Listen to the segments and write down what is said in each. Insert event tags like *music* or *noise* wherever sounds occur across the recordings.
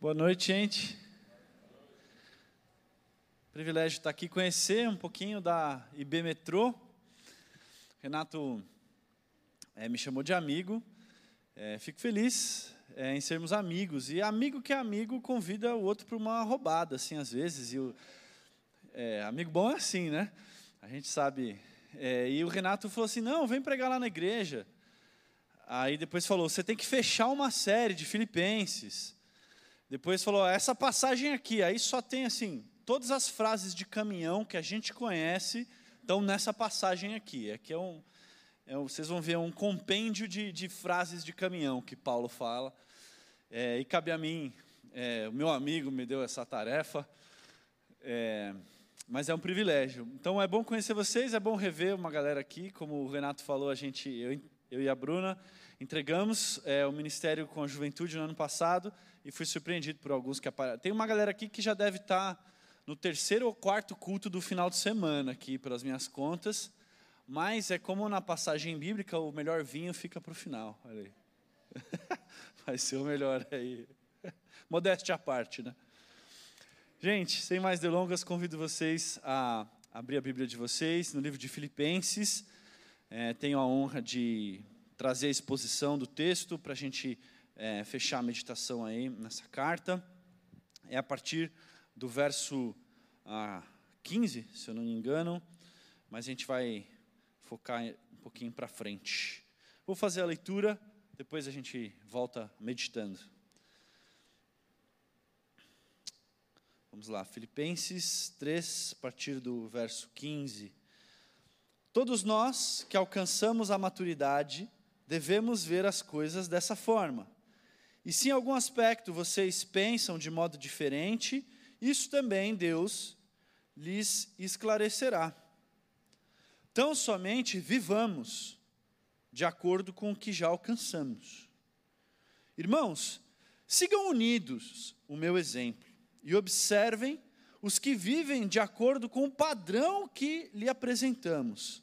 Boa noite, gente. Privilégio estar aqui conhecer um pouquinho da IB Metrô. Renato é, me chamou de amigo. É, fico feliz é, em sermos amigos. E amigo que é amigo convida o outro para uma roubada, assim, às vezes. E o, amigo bom é assim, né? A gente sabe. E o Renato falou assim: não, vem pregar lá na igreja. Aí depois falou: você tem que fechar uma série de Filipenses. Depois falou, essa passagem aqui, aí só tem assim, todas as frases de caminhão que a gente conhece estão nessa passagem aqui. Aqui é um, é um vocês vão ver um compêndio de, de frases de caminhão que Paulo fala. É, e cabe a mim, é, o meu amigo me deu essa tarefa, é, mas é um privilégio. Então é bom conhecer vocês, é bom rever uma galera aqui, como o Renato falou, a gente, eu, eu e a Bruna entregamos é, o ministério com a juventude no ano passado e fui surpreendido por alguns que aparecem. Tem uma galera aqui que já deve estar no terceiro ou quarto culto do final de semana aqui, pelas minhas contas. Mas é como na passagem bíblica, o melhor vinho fica para o final. Olha aí. *laughs* Vai ser o melhor aí. *laughs* Modéstia à parte, né? Gente, sem mais delongas, convido vocês a abrir a Bíblia de vocês no livro de Filipenses. É, tenho a honra de trazer a exposição do texto para a gente é, fechar a meditação aí nessa carta. É a partir do verso ah, 15, se eu não me engano, mas a gente vai focar um pouquinho para frente. Vou fazer a leitura, depois a gente volta meditando. Vamos lá, Filipenses 3, a partir do verso 15. Todos nós que alcançamos a maturidade devemos ver as coisas dessa forma. E se em algum aspecto vocês pensam de modo diferente, isso também Deus lhes esclarecerá. Tão somente vivamos de acordo com o que já alcançamos. Irmãos, sigam unidos o meu exemplo e observem os que vivem de acordo com o padrão que lhe apresentamos.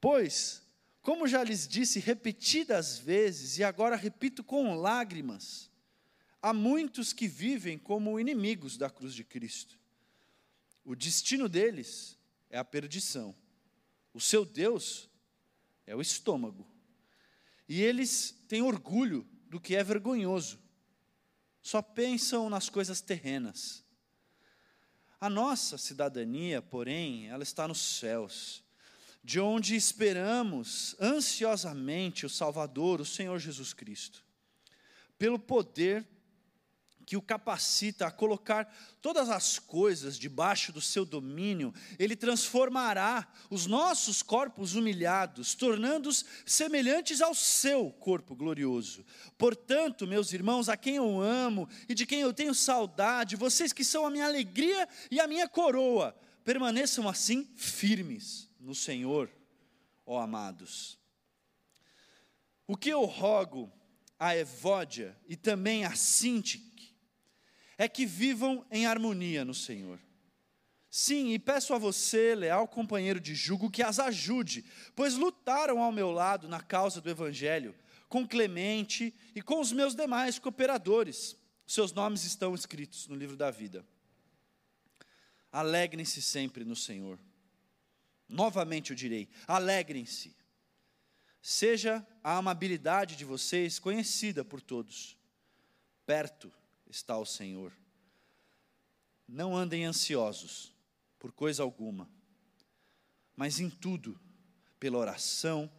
Pois como já lhes disse repetidas vezes, e agora repito com lágrimas, há muitos que vivem como inimigos da cruz de Cristo. O destino deles é a perdição. O seu Deus é o estômago. E eles têm orgulho do que é vergonhoso. Só pensam nas coisas terrenas. A nossa cidadania, porém, ela está nos céus de onde esperamos ansiosamente o Salvador, o Senhor Jesus Cristo, pelo poder que o capacita a colocar todas as coisas debaixo do seu domínio, ele transformará os nossos corpos humilhados, tornando-os semelhantes ao seu corpo glorioso. Portanto, meus irmãos, a quem eu amo e de quem eu tenho saudade, vocês que são a minha alegria e a minha coroa, permaneçam assim firmes no Senhor, ó amados. O que eu rogo a Evódia e também a Sintique é que vivam em harmonia no Senhor. Sim, e peço a você, leal companheiro de jugo, que as ajude, pois lutaram ao meu lado na causa do Evangelho, com Clemente e com os meus demais cooperadores. Seus nomes estão escritos no livro da vida. Alegrem-se sempre no Senhor. Novamente eu direi: alegrem-se. Seja a amabilidade de vocês conhecida por todos. Perto está o Senhor. Não andem ansiosos por coisa alguma, mas em tudo, pela oração,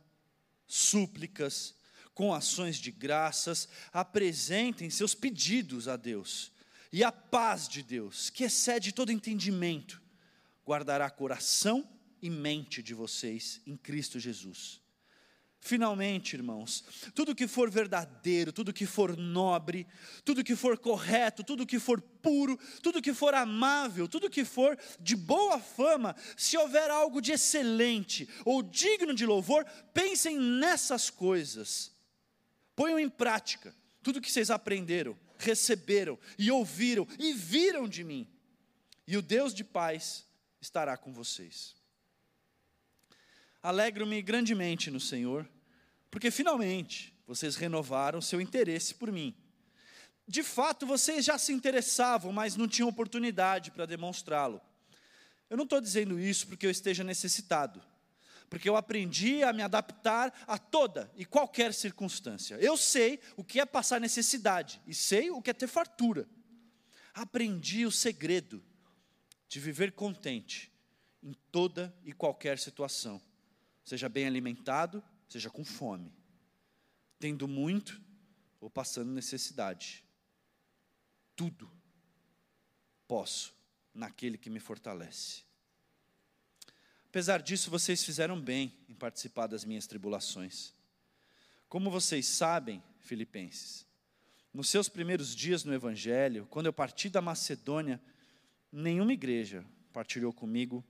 súplicas, com ações de graças, apresentem seus pedidos a Deus. E a paz de Deus, que excede todo entendimento, guardará coração e mente de vocês em Cristo Jesus. Finalmente, irmãos, tudo que for verdadeiro, tudo que for nobre, tudo que for correto, tudo que for puro, tudo que for amável, tudo que for de boa fama, se houver algo de excelente ou digno de louvor, pensem nessas coisas. Ponham em prática tudo que vocês aprenderam, receberam e ouviram e viram de mim. E o Deus de paz estará com vocês. Alegro-me grandemente no Senhor, porque finalmente vocês renovaram seu interesse por mim. de fato vocês já se interessavam, mas não tinham oportunidade para demonstrá-lo. Eu não estou dizendo isso porque eu esteja necessitado, porque eu aprendi a me adaptar a toda e qualquer circunstância. Eu sei o que é passar necessidade e sei o que é ter fartura. Aprendi o segredo de viver contente em toda e qualquer situação, seja bem alimentado, seja com fome, tendo muito ou passando necessidade. Tudo posso naquele que me fortalece. Apesar disso, vocês fizeram bem em participar das minhas tribulações. Como vocês sabem, Filipenses, nos seus primeiros dias no Evangelho, quando eu parti da Macedônia, nenhuma igreja partilhou comigo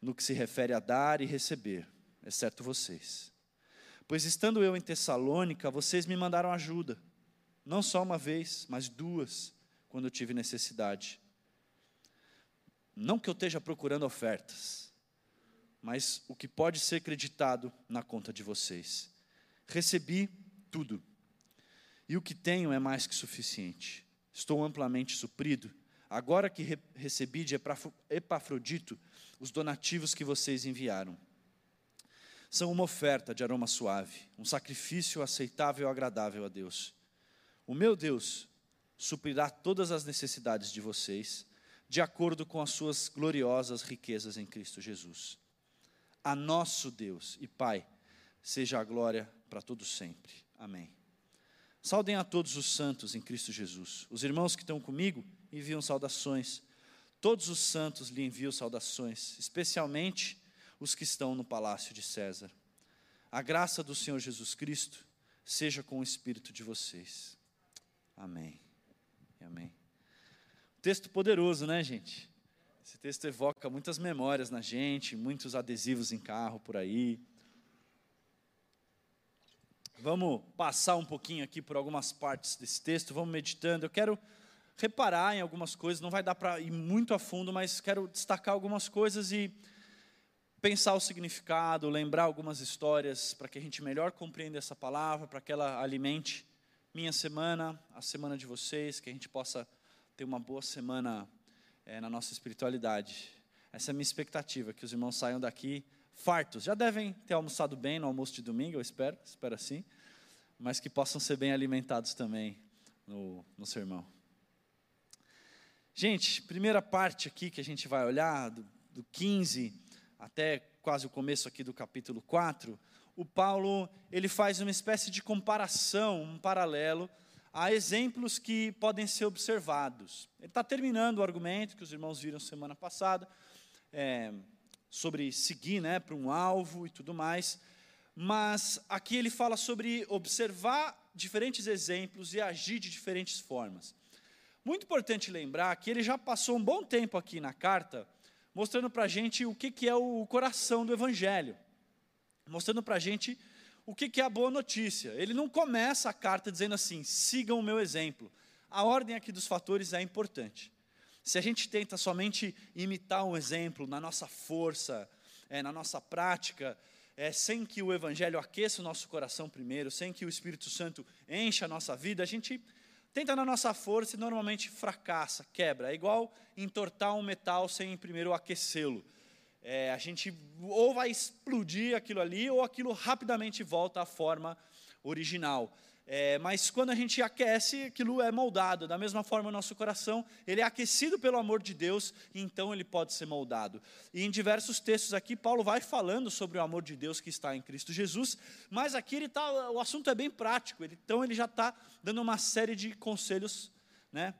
no que se refere a dar e receber, exceto vocês. Pois estando eu em Tessalônica, vocês me mandaram ajuda, não só uma vez, mas duas, quando eu tive necessidade. Não que eu esteja procurando ofertas, mas o que pode ser acreditado na conta de vocês. Recebi tudo, e o que tenho é mais que suficiente. Estou amplamente suprido, agora que re recebi de Epafrodito os donativos que vocês enviaram. São uma oferta de aroma suave, um sacrifício aceitável e agradável a Deus. O meu Deus suprirá todas as necessidades de vocês, de acordo com as suas gloriosas riquezas em Cristo Jesus a nosso Deus e Pai, seja a glória para todos sempre. Amém. Saudem a todos os santos em Cristo Jesus. Os irmãos que estão comigo enviam saudações. Todos os santos lhe enviam saudações, especialmente os que estão no palácio de César. A graça do Senhor Jesus Cristo seja com o espírito de vocês. Amém. Amém. Texto poderoso, né, gente? Esse texto evoca muitas memórias na gente, muitos adesivos em carro por aí. Vamos passar um pouquinho aqui por algumas partes desse texto, vamos meditando. Eu quero reparar em algumas coisas, não vai dar para ir muito a fundo, mas quero destacar algumas coisas e pensar o significado, lembrar algumas histórias para que a gente melhor compreenda essa palavra, para que ela alimente minha semana, a semana de vocês, que a gente possa ter uma boa semana é, na nossa espiritualidade. Essa é a minha expectativa, que os irmãos saiam daqui fartos. Já devem ter almoçado bem no almoço de domingo, eu espero, espero assim, mas que possam ser bem alimentados também no, no sermão. Gente, primeira parte aqui que a gente vai olhar, do, do 15 até quase o começo aqui do capítulo 4, o Paulo ele faz uma espécie de comparação, um paralelo há exemplos que podem ser observados. Ele está terminando o argumento que os irmãos viram semana passada, é, sobre seguir né, para um alvo e tudo mais, mas aqui ele fala sobre observar diferentes exemplos e agir de diferentes formas. Muito importante lembrar que ele já passou um bom tempo aqui na carta, mostrando para a gente o que, que é o coração do Evangelho, mostrando para a gente o que, é a boa notícia? Ele não começa a carta dizendo assim: sigam o meu exemplo. A ordem aqui dos fatores é importante. Se a gente tenta somente imitar um exemplo na nossa força, é, na nossa prática, é, sem que o Evangelho aqueça o nosso coração primeiro, sem que o Espírito Santo encha a nossa vida, a gente tenta na nossa força e normalmente fracassa, quebra. É igual entortar um metal sem primeiro aquecê-lo é, a gente ou vai explodir aquilo ali, ou aquilo rapidamente volta à forma original. É, mas quando a gente aquece, aquilo é moldado. Da mesma forma, o nosso coração ele é aquecido pelo amor de Deus, e então ele pode ser moldado. E em diversos textos aqui, Paulo vai falando sobre o amor de Deus que está em Cristo Jesus, mas aqui ele tá, o assunto é bem prático. Ele, então ele já está dando uma série de conselhos, né,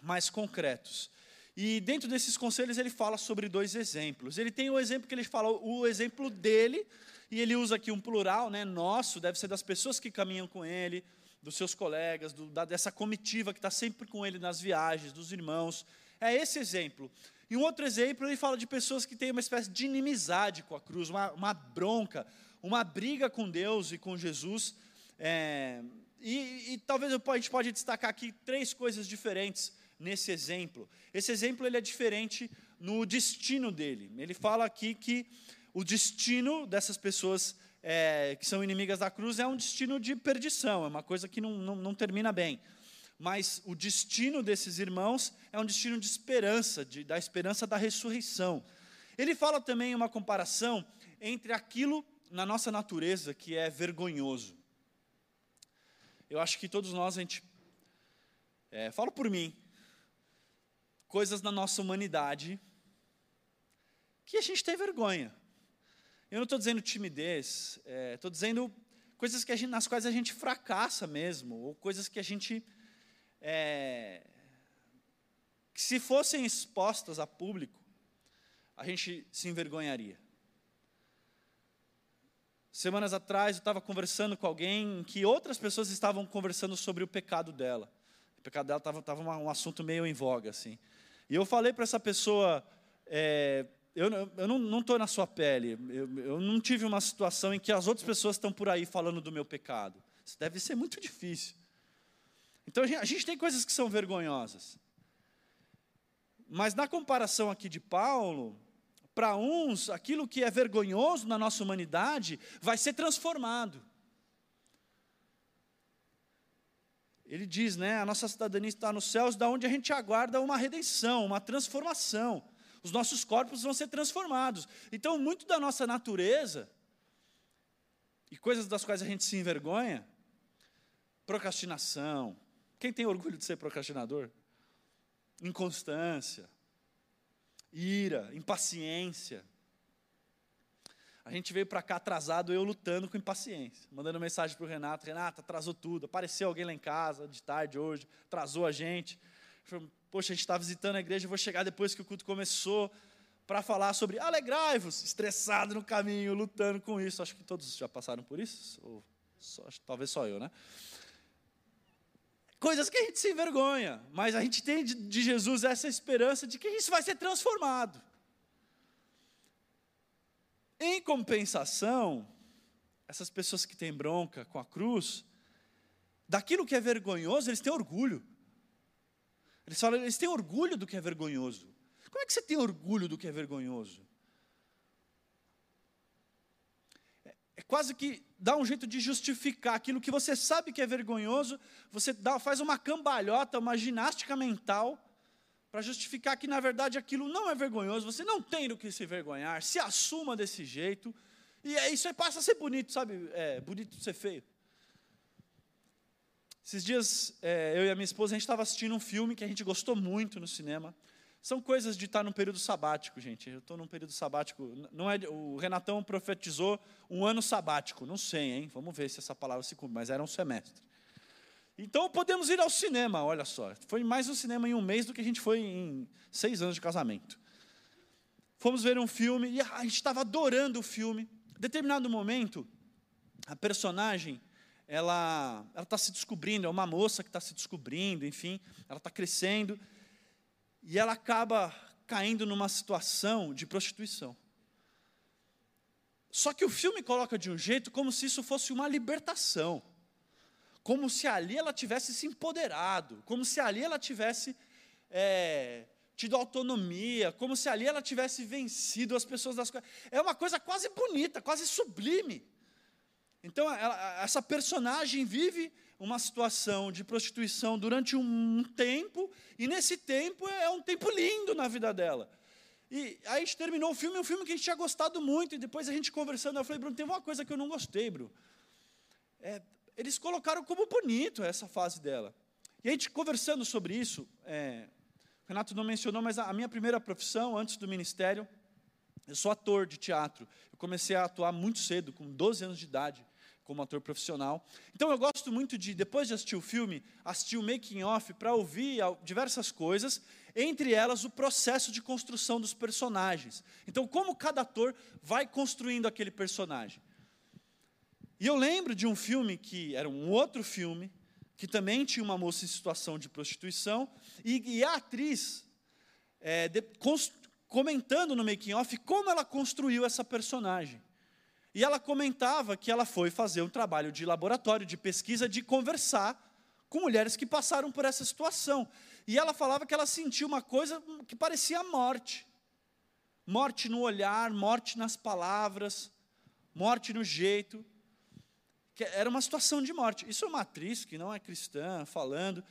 mais concretos. E dentro desses conselhos ele fala sobre dois exemplos. Ele tem o exemplo que ele fala, o exemplo dele, e ele usa aqui um plural, né, nosso, deve ser das pessoas que caminham com ele, dos seus colegas, do, da, dessa comitiva que está sempre com ele nas viagens, dos irmãos. É esse exemplo. E um outro exemplo, ele fala de pessoas que têm uma espécie de inimizade com a cruz, uma, uma bronca, uma briga com Deus e com Jesus. É, e, e, talvez a gente pode destacar aqui três coisas diferentes nesse exemplo. Esse exemplo ele é diferente no destino dele. Ele fala aqui que o destino dessas pessoas é, que são inimigas da cruz é um destino de perdição, é uma coisa que não, não, não termina bem. mas o destino desses irmãos é um destino de esperança, de, da esperança da ressurreição. Ele fala também uma comparação entre aquilo na nossa natureza que é vergonhoso. Eu acho que todos nós, a gente. É, falo por mim. Coisas na nossa humanidade que a gente tem vergonha. Eu não estou dizendo timidez, estou é, dizendo coisas que gente, nas quais a gente fracassa mesmo, ou coisas que a gente. É, que se fossem expostas a público, a gente se envergonharia. Semanas atrás eu estava conversando com alguém que outras pessoas estavam conversando sobre o pecado dela. O pecado dela estava um assunto meio em voga, assim. E eu falei para essa pessoa, é, eu, eu não estou na sua pele, eu, eu não tive uma situação em que as outras pessoas estão por aí falando do meu pecado. Isso deve ser muito difícil. Então a gente tem coisas que são vergonhosas. Mas na comparação aqui de Paulo, para uns, aquilo que é vergonhoso na nossa humanidade vai ser transformado. Ele diz, né, a nossa cidadania está nos céus, da onde a gente aguarda uma redenção, uma transformação. Os nossos corpos vão ser transformados. Então, muito da nossa natureza e coisas das quais a gente se envergonha, procrastinação. Quem tem orgulho de ser procrastinador? Inconstância, ira, impaciência. A gente veio para cá atrasado, eu lutando com impaciência, mandando mensagem para o Renato: Renato, atrasou tudo. Apareceu alguém lá em casa de tarde hoje, atrasou a gente. Poxa, a gente está visitando a igreja, vou chegar depois que o culto começou para falar sobre alegrai-vos, estressado no caminho, lutando com isso. Acho que todos já passaram por isso, ou só, talvez só eu, né? coisas que a gente se envergonha, mas a gente tem de Jesus essa esperança de que isso vai ser transformado. Em compensação, essas pessoas que têm bronca com a cruz, daquilo que é vergonhoso, eles têm orgulho. Eles falam, eles têm orgulho do que é vergonhoso. Como é que você tem orgulho do que é vergonhoso? é quase que dá um jeito de justificar aquilo que você sabe que é vergonhoso, você dá, faz uma cambalhota, uma ginástica mental, para justificar que na verdade aquilo não é vergonhoso, você não tem do que se vergonhar, se assuma desse jeito, e é, isso aí passa a ser bonito, sabe? É bonito ser feio. Esses dias, é, eu e a minha esposa, a gente estava assistindo um filme que a gente gostou muito no cinema, são coisas de estar num período sabático, gente. Eu estou num período sabático. Não é, o Renatão profetizou um ano sabático. Não sei, hein? Vamos ver se essa palavra se cumpre, mas era um semestre. Então podemos ir ao cinema, olha só. Foi mais um cinema em um mês do que a gente foi em seis anos de casamento. Fomos ver um filme e a gente estava adorando o filme. Em determinado momento, a personagem ela está se descobrindo, é uma moça que está se descobrindo, enfim, ela está crescendo e ela acaba caindo numa situação de prostituição. Só que o filme coloca de um jeito como se isso fosse uma libertação, como se ali ela tivesse se empoderado, como se ali ela tivesse é, tido autonomia, como se ali ela tivesse vencido as pessoas das coisas. É uma coisa quase bonita, quase sublime. Então, ela, essa personagem vive uma situação de prostituição durante um tempo, e nesse tempo é um tempo lindo na vida dela. E aí a gente terminou o filme, um filme que a gente tinha gostado muito, e depois a gente conversando, eu falei, Bruno, tem uma coisa que eu não gostei, Bruno. É, eles colocaram como bonito essa fase dela. E a gente conversando sobre isso, é, o Renato não mencionou, mas a, minha primeira profissão, antes do ministério, eu sou ator de teatro. Eu comecei a atuar muito cedo, com 12 anos de idade como ator profissional. Então eu gosto muito de, depois de assistir o filme, assistir o making off para ouvir diversas coisas, entre elas o processo de construção dos personagens. Então como cada ator vai construindo aquele personagem. E eu lembro de um filme que era um outro filme, que também tinha uma moça em situação de prostituição, e, e a atriz é, de, comentando no making off como ela construiu essa personagem. E ela comentava que ela foi fazer um trabalho de laboratório, de pesquisa, de conversar com mulheres que passaram por essa situação. E ela falava que ela sentiu uma coisa que parecia morte. Morte no olhar, morte nas palavras, morte no jeito. Que era uma situação de morte. Isso é uma atriz que não é cristã falando.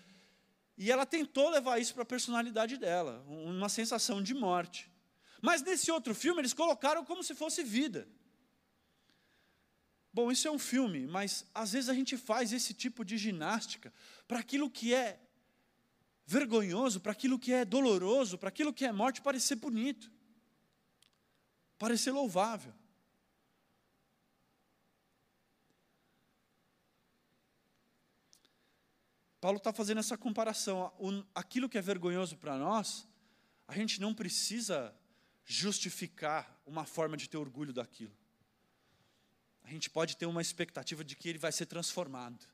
E ela tentou levar isso para a personalidade dela, uma sensação de morte. Mas nesse outro filme eles colocaram como se fosse vida. Bom, isso é um filme, mas às vezes a gente faz esse tipo de ginástica para aquilo que é vergonhoso, para aquilo que é doloroso, para aquilo que é morte parecer bonito, parecer louvável. Paulo está fazendo essa comparação. Aquilo que é vergonhoso para nós, a gente não precisa justificar uma forma de ter orgulho daquilo. A gente pode ter uma expectativa de que ele vai ser transformado.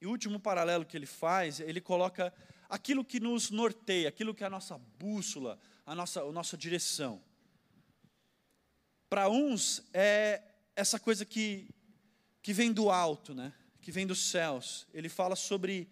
E o último paralelo que ele faz, ele coloca aquilo que nos norteia, aquilo que é a nossa bússola, a nossa, a nossa direção. Para uns é essa coisa que, que vem do alto, né? Que vem dos céus. Ele fala sobre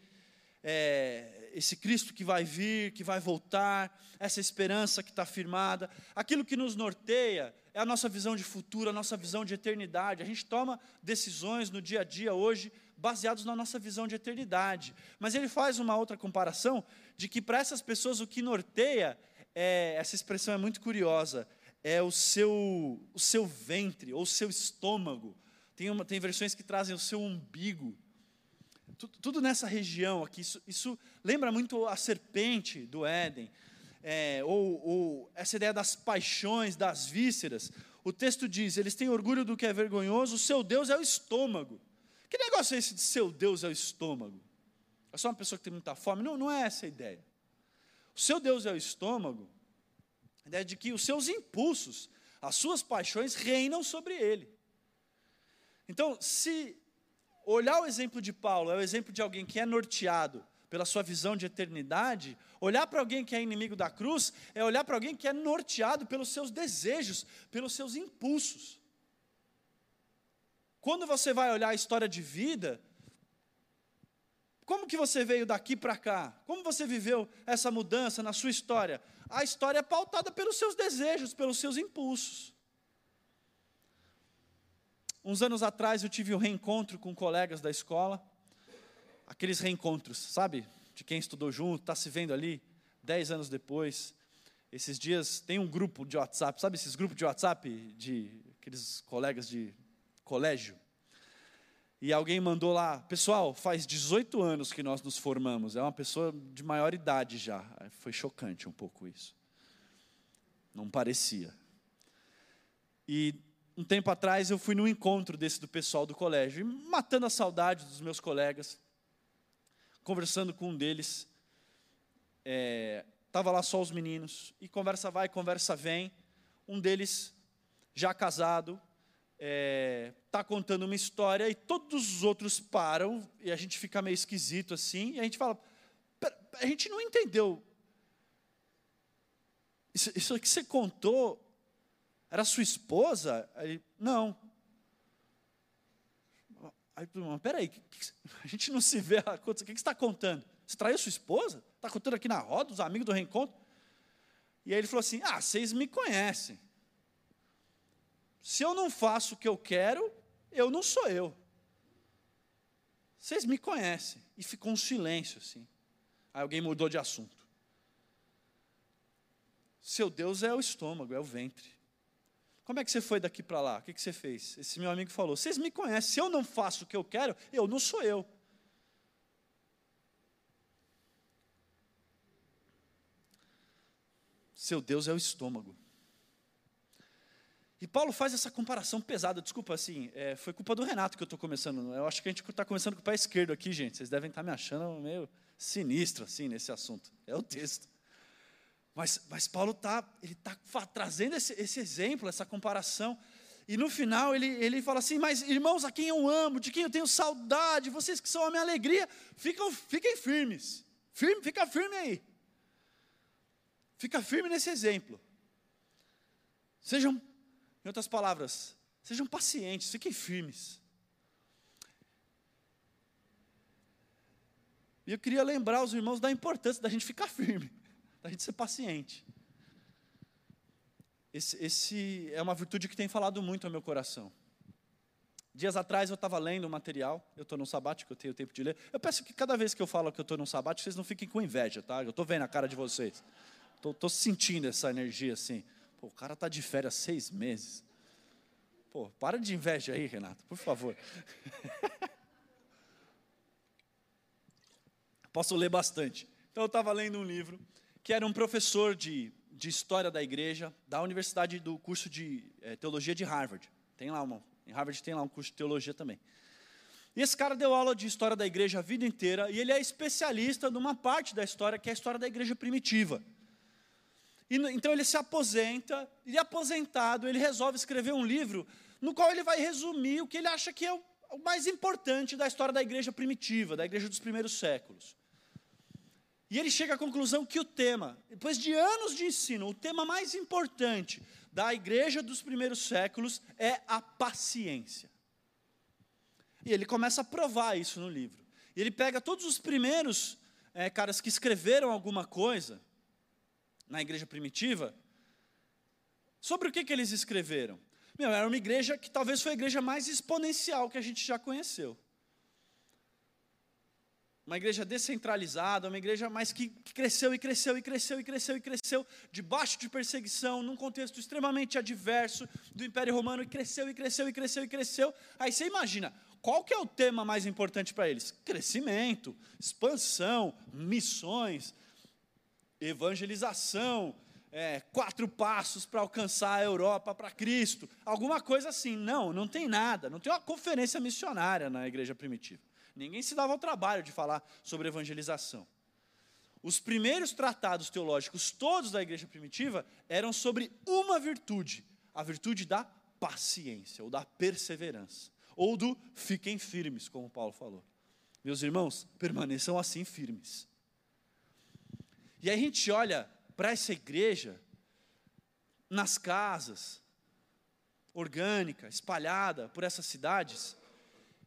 é, esse Cristo que vai vir, que vai voltar, essa esperança que está firmada. Aquilo que nos norteia é a nossa visão de futuro, a nossa visão de eternidade. A gente toma decisões no dia a dia hoje baseados na nossa visão de eternidade. Mas ele faz uma outra comparação de que para essas pessoas o que norteia, é, essa expressão é muito curiosa, é o seu, o seu ventre ou o seu estômago. Tem, uma, tem versões que trazem o seu umbigo. Tudo, tudo nessa região aqui, isso, isso, lembra muito a serpente do Éden, é, ou, ou essa ideia das paixões, das vísceras. O texto diz: eles têm orgulho do que é vergonhoso, o seu Deus é o estômago. Que negócio é esse de seu Deus é o estômago? É só uma pessoa que tem muita fome? Não, não é essa a ideia. O seu Deus é o estômago, a ideia de que os seus impulsos, as suas paixões reinam sobre ele. Então, se olhar o exemplo de Paulo é o exemplo de alguém que é norteado pela sua visão de eternidade, olhar para alguém que é inimigo da cruz é olhar para alguém que é norteado pelos seus desejos, pelos seus impulsos. Quando você vai olhar a história de vida, como que você veio daqui para cá? Como você viveu essa mudança na sua história? A história é pautada pelos seus desejos, pelos seus impulsos. Uns anos atrás eu tive um reencontro com colegas da escola, aqueles reencontros, sabe? De quem estudou junto, está se vendo ali, dez anos depois. Esses dias tem um grupo de WhatsApp, sabe esses grupos de WhatsApp de aqueles colegas de colégio? E alguém mandou lá, pessoal, faz 18 anos que nós nos formamos, é uma pessoa de maior idade já. Foi chocante um pouco isso. Não parecia. E um tempo atrás eu fui num encontro desse do pessoal do colégio, matando a saudade dos meus colegas, conversando com um deles, é, lá só os meninos, e conversa vai, conversa vem, um deles, já casado, está é, contando uma história, e todos os outros param, e a gente fica meio esquisito assim, e a gente fala, a gente não entendeu, isso, isso que você contou era sua esposa? Aí, não. Aí, peraí, *laughs* a gente não se vê o que você está contando? Você traiu sua esposa? Está contando aqui na roda, os amigos do reencontro? E aí ele falou assim: Ah, vocês me conhecem. Se eu não faço o que eu quero, eu não sou eu. Vocês me conhecem. E ficou um silêncio assim. Aí alguém mudou de assunto. Seu Deus é o estômago, é o ventre. Como é que você foi daqui para lá? O que, você fez? Esse meu amigo falou: Vocês me conhecem, se eu não faço o que eu quero, eu não sou eu. Seu Deus é o estômago. E Paulo faz essa comparação pesada. Desculpa, assim, é, foi culpa do Renato que eu estou começando. Eu acho que a gente está começando com o pé esquerdo aqui, gente. Vocês devem estar tá me achando meio sinistro, assim, nesse assunto. É o texto. Mas, mas Paulo está ele tá trazendo esse, esse exemplo, essa comparação. E no final ele, ele fala assim: Mas irmãos, a quem eu amo, de quem eu tenho saudade, vocês que são a minha alegria, ficam, fiquem firmes. Firme, fica firme aí. Fica firme nesse exemplo. Sejam, em outras palavras, sejam pacientes, fiquem firmes. E eu queria lembrar os irmãos da importância da gente ficar firme da gente ser paciente. Esse, esse, é uma virtude que tem falado muito ao meu coração. Dias atrás eu estava lendo um material, eu estou num sabático, eu tenho tempo de ler. Eu peço que cada vez que eu falo que eu estou num sabático, vocês não fiquem com inveja, tá? Eu estou vendo a cara de vocês. Estou sentindo essa energia assim. Pô, o cara está de férias seis meses. Pô, para de inveja aí, Renato, por favor. *laughs* Posso ler bastante. Então eu estava lendo um livro que era um professor de, de história da igreja da Universidade do curso de é, teologia de Harvard. Tem lá uma, em Harvard tem lá um curso de teologia também. E esse cara deu aula de história da igreja a vida inteira e ele é especialista numa parte da história que é a história da igreja primitiva. E, então ele se aposenta, e aposentado, ele resolve escrever um livro no qual ele vai resumir o que ele acha que é o, o mais importante da história da igreja primitiva, da igreja dos primeiros séculos. E ele chega à conclusão que o tema, depois de anos de ensino, o tema mais importante da igreja dos primeiros séculos é a paciência. E ele começa a provar isso no livro. E ele pega todos os primeiros é, caras que escreveram alguma coisa na igreja primitiva. Sobre o que, que eles escreveram? Meu, era uma igreja que talvez foi a igreja mais exponencial que a gente já conheceu uma igreja descentralizada, uma igreja mais que, cresceu e cresceu e cresceu e cresceu e cresceu, debaixo de perseguição, num contexto extremamente adverso do Império Romano, e cresceu e cresceu e cresceu e cresceu. Aí você imagina, qual que é o tema mais importante para eles? Crescimento, expansão, missões, evangelização, é, quatro passos para alcançar a Europa para Cristo, alguma coisa assim. Não, não tem nada, não tem uma conferência missionária na igreja primitiva. Ninguém se dava ao trabalho de falar sobre evangelização. Os primeiros tratados teológicos, todos da igreja primitiva, eram sobre uma virtude, a virtude da paciência, ou da perseverança, ou do fiquem firmes, como Paulo falou. Meus irmãos, permaneçam assim firmes. E aí a gente olha para essa igreja, nas casas, orgânica, espalhada por essas cidades,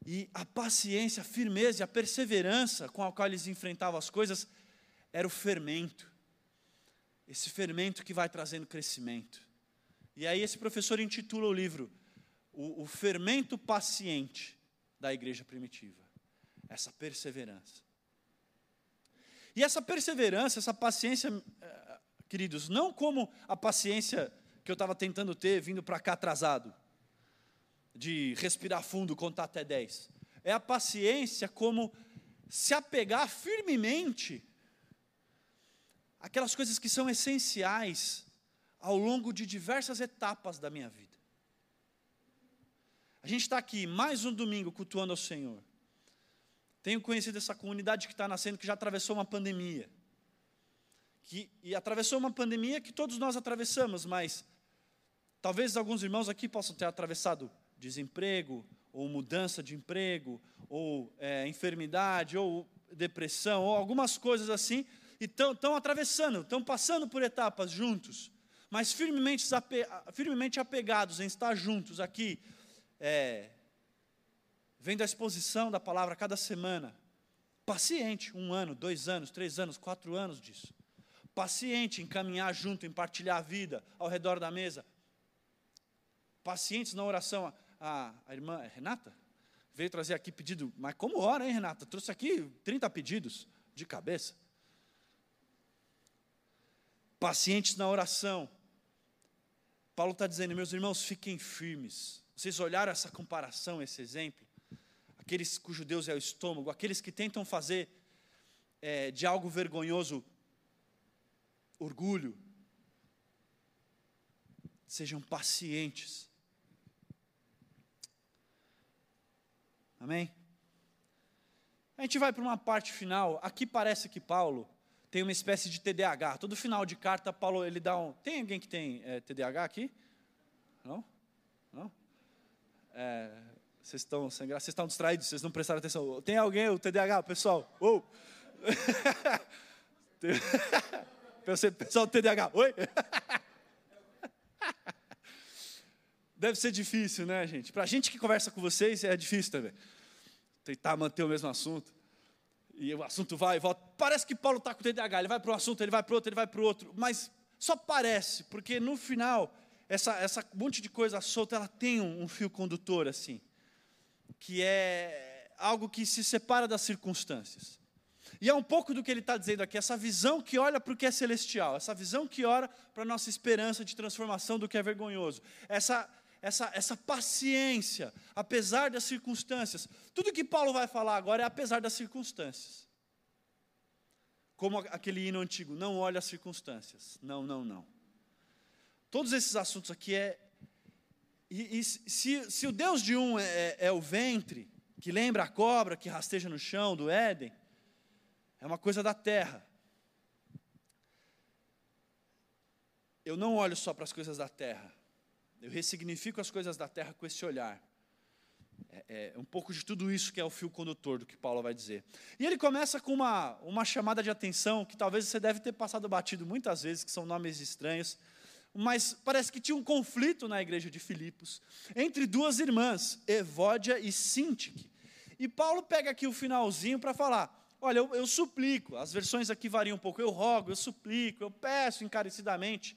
e a paciência, a firmeza e a perseverança com a qual eles enfrentavam as coisas era o fermento. Esse fermento que vai trazendo crescimento. E aí esse professor intitula o livro o, o fermento paciente da igreja primitiva. Essa perseverança. E essa perseverança, essa paciência, eh, queridos, não como a paciência que eu estava tentando ter vindo para cá atrasado de respirar fundo, contar até 10. É a paciência como se apegar firmemente aquelas coisas que são essenciais ao longo de diversas etapas da minha vida. A gente está aqui mais um domingo cultuando ao Senhor. Tenho conhecido essa comunidade que está nascendo, que já atravessou uma pandemia. Que, e atravessou uma pandemia que todos nós atravessamos, mas talvez alguns irmãos aqui possam ter atravessado desemprego, ou mudança de emprego, ou é, enfermidade, ou depressão, ou algumas coisas assim, e estão atravessando, estão passando por etapas juntos, mas firmemente, firmemente apegados em estar juntos aqui, é, a exposição da palavra cada semana, paciente, um ano, dois anos, três anos, quatro anos disso, paciente em caminhar junto, em partilhar a vida ao redor da mesa, pacientes na oração, a, a irmã Renata veio trazer aqui pedido, mas como ora, hein, Renata? Trouxe aqui 30 pedidos de cabeça. Pacientes na oração. Paulo está dizendo, meus irmãos, fiquem firmes. Vocês olharam essa comparação, esse exemplo? Aqueles cujo Deus é o estômago, aqueles que tentam fazer é, de algo vergonhoso orgulho. Sejam pacientes Amém? A gente vai para uma parte final. Aqui parece que Paulo tem uma espécie de TDAH. Todo final de carta, Paulo ele dá um. Tem alguém que tem é, TDAH aqui? Não? Não? É, vocês estão sem graça, vocês estão distraídos, vocês não prestaram atenção. Tem alguém, o TDAH, pessoal? Ou! *laughs* pessoal do TDAH, oi? *laughs* Deve ser difícil, né, gente? Para a gente que conversa com vocês é difícil também tentar manter o mesmo assunto. E o assunto vai e volta. Parece que Paulo está com o TDAH, ele vai para um assunto, ele vai para outro, ele vai para outro. Mas só parece, porque no final, essa, essa monte de coisa solta, ela tem um, um fio condutor assim. que é algo que se separa das circunstâncias. E é um pouco do que ele está dizendo aqui, essa visão que olha para o que é celestial, essa visão que olha para a nossa esperança de transformação do que é vergonhoso, essa, essa, essa paciência, apesar das circunstâncias. Tudo que Paulo vai falar agora é apesar das circunstâncias. Como aquele hino antigo, não olha as circunstâncias. Não, não, não. Todos esses assuntos aqui é. E, e se, se o Deus de um é, é, é o ventre, que lembra a cobra que rasteja no chão do Éden, é uma coisa da terra. Eu não olho só para as coisas da terra, eu ressignifico as coisas da terra com esse olhar. É, é, um pouco de tudo isso que é o fio condutor do que Paulo vai dizer. E ele começa com uma, uma chamada de atenção que talvez você deve ter passado batido muitas vezes, que são nomes estranhos, mas parece que tinha um conflito na igreja de Filipos entre duas irmãs, Evódia e Sintique. E Paulo pega aqui o finalzinho para falar: olha, eu, eu suplico, as versões aqui variam um pouco, eu rogo, eu suplico, eu peço encarecidamente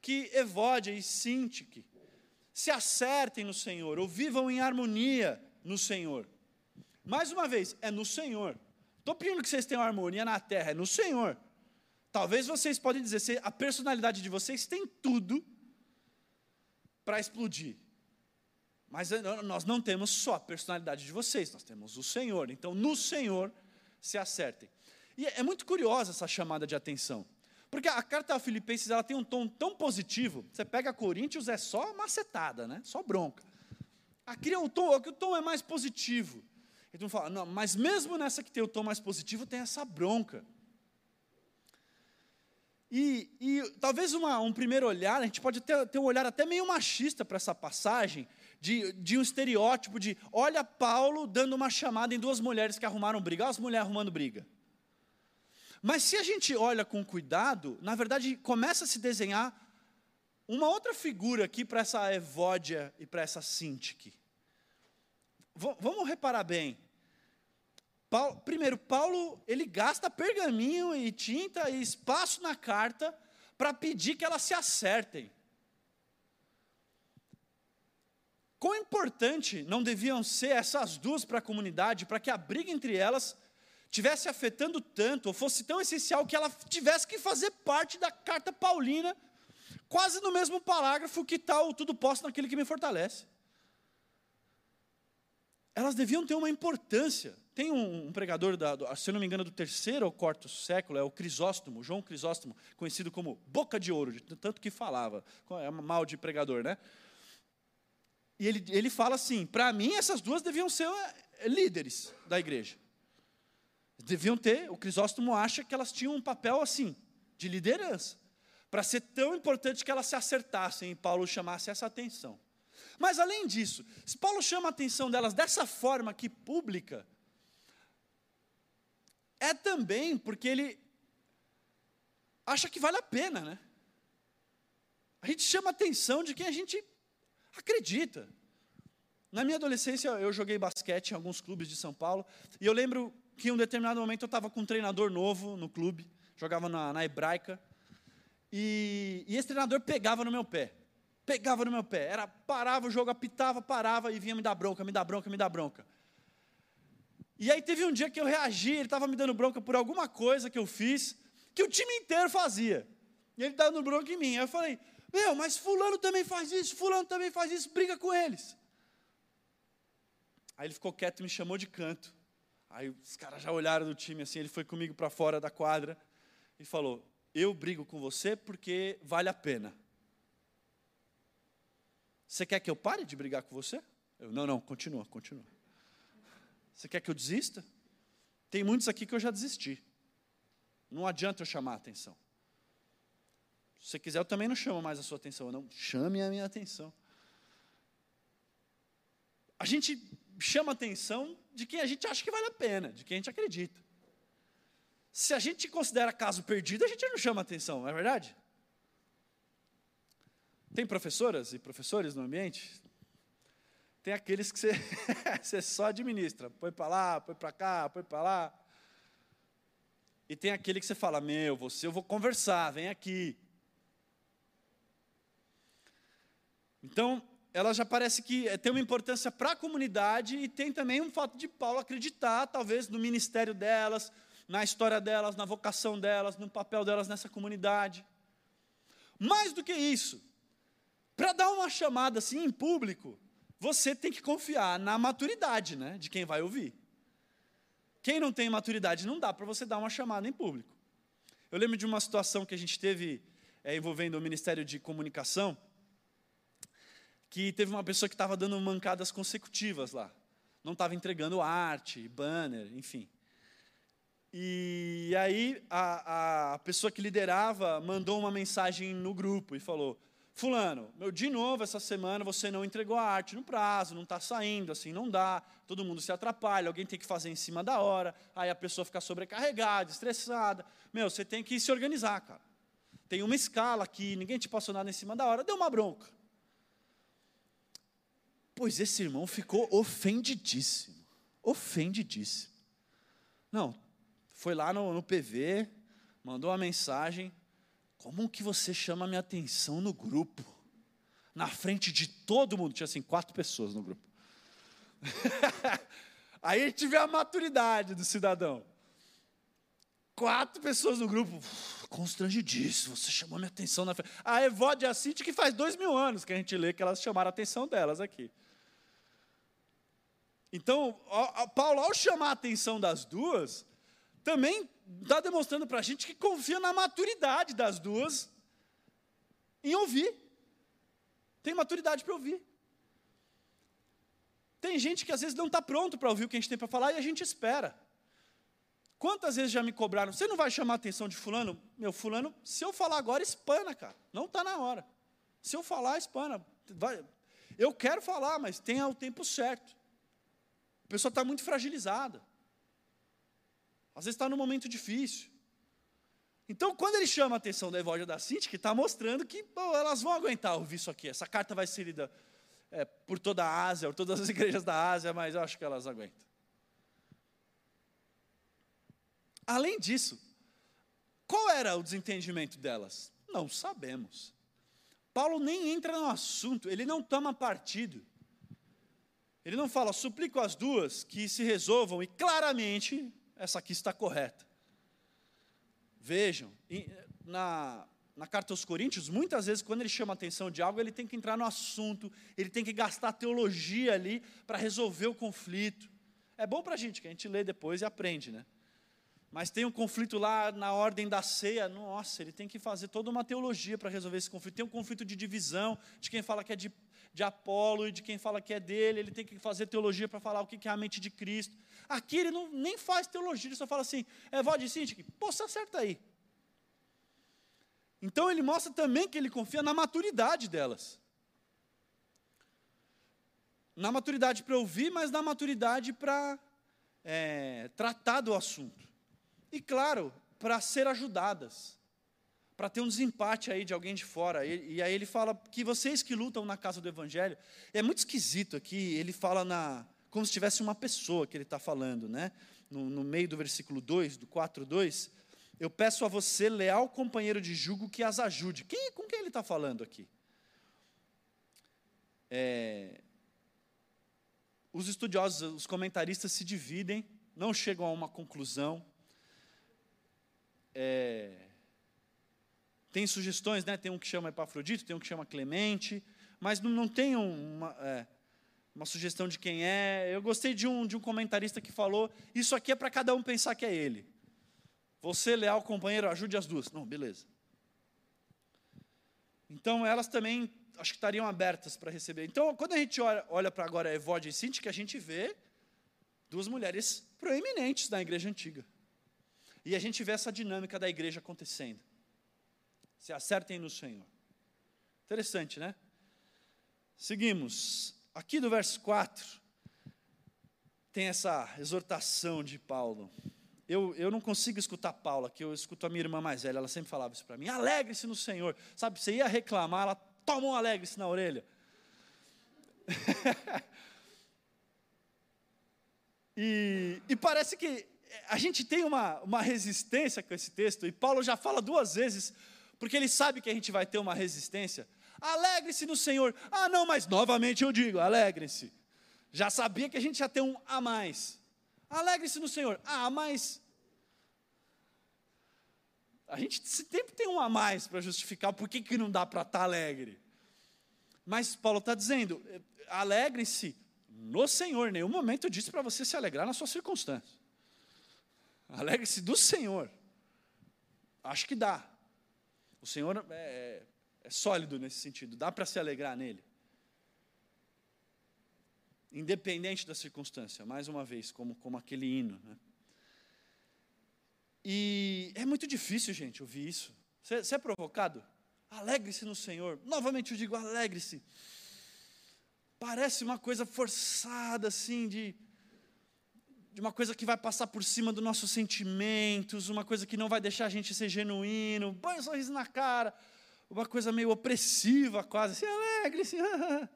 que Evódia e Sintique se acertem no Senhor, ou vivam em harmonia no Senhor. Mais uma vez, é no Senhor. Estou pedindo que vocês tenham harmonia na terra, é no Senhor. Talvez vocês podem dizer, a personalidade de vocês tem tudo para explodir. Mas nós não temos só a personalidade de vocês, nós temos o Senhor. Então, no Senhor, se acertem. E é muito curiosa essa chamada de atenção. Porque a carta a Filipenses ela tem um tom tão positivo. Você pega Coríntios, é só macetada, né? só bronca. Aqui é o tom, aqui o tom é mais positivo. Então fala, não, mas mesmo nessa que tem o tom mais positivo, tem essa bronca. E, e talvez uma, um primeiro olhar, a gente pode ter, ter um olhar até meio machista para essa passagem, de, de um estereótipo de, olha Paulo dando uma chamada em duas mulheres que arrumaram briga, olha as mulheres arrumando briga. Mas se a gente olha com cuidado, na verdade começa a se desenhar uma outra figura aqui para essa Evódia e para essa Sintique. vamos reparar bem. Paulo, primeiro, Paulo ele gasta pergaminho e tinta e espaço na carta para pedir que elas se acertem. Quão importante não deviam ser essas duas para a comunidade, para que a briga entre elas tivesse afetando tanto, ou fosse tão essencial que ela tivesse que fazer parte da carta paulina, quase no mesmo parágrafo que está o tudo posso naquele que me fortalece. Elas deviam ter uma importância. Tem um, um pregador, da, do, se eu não me engano, do terceiro ou quarto século, é o Crisóstomo, João Crisóstomo, conhecido como boca de ouro, de tanto que falava. É mal de pregador, né? E ele, ele fala assim: para mim, essas duas deviam ser eh, líderes da igreja. Deviam ter, o Crisóstomo acha que elas tinham um papel assim, de liderança, para ser tão importante que elas se acertassem e Paulo chamasse essa atenção. Mas além disso, se Paulo chama a atenção delas dessa forma aqui pública, é também porque ele acha que vale a pena, né? A gente chama a atenção de quem a gente acredita. Na minha adolescência, eu joguei basquete em alguns clubes de São Paulo, e eu lembro que em um determinado momento eu estava com um treinador novo no clube, jogava na, na hebraica, e, e, esse treinador pegava no meu pé. Pegava no meu pé. Era, parava o jogo, apitava, parava e vinha me dar bronca, me dar bronca, me dar bronca. E aí teve um dia que eu reagi, ele estava me dando bronca por alguma coisa que eu fiz, que o time inteiro fazia. E ele dando bronca em mim. Aí eu falei, meu, mas fulano também faz isso, fulano também faz isso, briga com eles. Aí ele ficou quieto e me chamou de canto. Aí os caras já olharam do time assim, ele foi comigo para fora da quadra e falou: Eu brigo com você porque vale a pena. Você quer que eu pare de brigar com você? Eu, não, não, continua, continua. Você quer que eu desista? Tem muitos aqui que eu já desisti. Não adianta eu chamar a atenção. Se você quiser, eu também não chamo mais a sua atenção. Não, chame a minha atenção. A gente chama atenção de quem a gente acha que vale a pena, de quem a gente acredita. Se a gente considera caso perdido, a gente não chama atenção, não é verdade? Tem professoras e professores no ambiente? Tem aqueles que você, *laughs* você só administra, põe para lá, põe para cá, põe para lá. E tem aquele que você fala: Meu, você eu vou conversar, vem aqui. Então, ela já parece que eh, tem uma importância para a comunidade e tem também um fato de Paulo acreditar, talvez, no ministério delas, na história delas, na vocação delas, no papel delas nessa comunidade. Mais do que isso, para dar uma chamada assim em público, você tem que confiar na maturidade né, de quem vai ouvir. Quem não tem maturidade, não dá para você dar uma chamada em público. Eu lembro de uma situação que a gente teve é, envolvendo o Ministério de Comunicação, que teve uma pessoa que estava dando mancadas consecutivas lá. Não estava entregando arte, banner, enfim. E aí a, a pessoa que liderava mandou uma mensagem no grupo e falou: Fulano, meu, de novo essa semana você não entregou a arte no prazo, não está saindo, assim não dá, todo mundo se atrapalha, alguém tem que fazer em cima da hora, aí a pessoa fica sobrecarregada, estressada. Meu, você tem que se organizar, cara. Tem uma escala aqui, ninguém te passou nada em cima da hora, deu uma bronca. Pois esse irmão ficou ofendidíssimo. Ofendidíssimo. Não, foi lá no, no PV, mandou uma mensagem. Como que você chama minha atenção no grupo? Na frente de todo mundo. Tinha assim, quatro pessoas no grupo. *laughs* Aí vê a maturidade do cidadão. Quatro pessoas no grupo, constrangidíssimo, você chamou minha atenção na frente. A Evode Assinte, que faz dois mil anos que a gente lê que elas chamaram a atenção delas aqui. Então, Paulo, ao chamar a atenção das duas, também está demonstrando para a gente que confia na maturidade das duas em ouvir. Tem maturidade para ouvir. Tem gente que às vezes não está pronto para ouvir o que a gente tem para falar e a gente espera. Quantas vezes já me cobraram, você não vai chamar a atenção de fulano? Meu, fulano, se eu falar agora, espana, cara. Não está na hora. Se eu falar, espana. Vai. Eu quero falar, mas tenha o tempo certo pessoa está muito fragilizada. Às vezes está num momento difícil. Então, quando ele chama a atenção da Evódia da Cinti, que está mostrando que bom, elas vão aguentar ouvir isso aqui. Essa carta vai ser lida é, por toda a Ásia, por todas as *laughs* igrejas da Ásia, mas eu acho que elas aguentam. Além disso, qual era o desentendimento delas? Não sabemos. Paulo nem entra no assunto, ele não toma partido. Ele não fala, suplico as duas que se resolvam, e claramente essa aqui está correta. Vejam, na, na carta aos Coríntios, muitas vezes, quando ele chama a atenção de algo, ele tem que entrar no assunto, ele tem que gastar teologia ali para resolver o conflito. É bom para a gente, que a gente lê depois e aprende, né? Mas tem um conflito lá na ordem da ceia, nossa, ele tem que fazer toda uma teologia para resolver esse conflito. Tem um conflito de divisão, de quem fala que é de de Apolo e de quem fala que é dele, ele tem que fazer teologia para falar o que é a mente de Cristo. Aqui ele não, nem faz teologia, ele só fala assim, é vó de Cinti, pô, você acerta aí. Então ele mostra também que ele confia na maturidade delas. Na maturidade para ouvir, mas na maturidade para é, tratar do assunto. E claro, para ser ajudadas para ter um desempate aí de alguém de fora. E, e, aí ele fala que vocês que lutam na casa do Evangelho, é muito esquisito aqui, ele fala na, como se tivesse uma pessoa que ele está falando, né? No, no, meio do versículo 2, do 4, 2, eu peço a você, leal companheiro de jugo, que as ajude. Quem, com quem ele está falando aqui? É, os estudiosos, os comentaristas se dividem, não chegam a uma conclusão. É, tem sugestões, né? tem um que chama Epafrodito, tem um que chama Clemente, mas não, não tem uma, é, uma sugestão de quem é. Eu gostei de um, de um comentarista que falou: isso aqui é para cada um pensar que é ele. Você, leal companheiro, ajude as duas. Não, beleza. Então, elas também, acho que estariam abertas para receber. Então, quando a gente olha, olha para agora Evode e Cinti, que a gente vê duas mulheres proeminentes da igreja antiga. E a gente vê essa dinâmica da igreja acontecendo. Se acertem no Senhor. Interessante, né? Seguimos. Aqui do verso 4, tem essa exortação de Paulo. Eu, eu não consigo escutar Paulo aqui, eu escuto a minha irmã mais velha, ela sempre falava isso para mim: alegre-se no Senhor. Sabe, você ia reclamar, ela toma um alegre-se na orelha. *laughs* e, e parece que a gente tem uma, uma resistência com esse texto, e Paulo já fala duas vezes porque ele sabe que a gente vai ter uma resistência Alegre-se no Senhor. Ah, não, mas novamente eu digo, alegre-se. Já sabia que a gente ia ter um a mais. Alegre-se no Senhor. Ah, mas a gente sempre tem um a mais para justificar por que, que não dá para estar tá alegre. Mas Paulo está dizendo: alegre-se no Senhor. Nenhum momento eu disse para você se alegrar nas suas circunstâncias. Alegre-se do Senhor. Acho que dá. O Senhor é, é, é sólido nesse sentido, dá para se alegrar nele. Independente da circunstância, mais uma vez, como, como aquele hino. Né? E é muito difícil, gente, ouvir isso. Você, é provocado? Alegre-se no Senhor. Novamente eu digo, alegre-se. Parece uma coisa forçada, assim, de, de uma coisa que vai passar por cima dos nossos sentimentos, uma coisa que não vai deixar a gente ser genuíno, põe um sorriso na cara, uma coisa meio opressiva quase, assim, alegre-se. *laughs*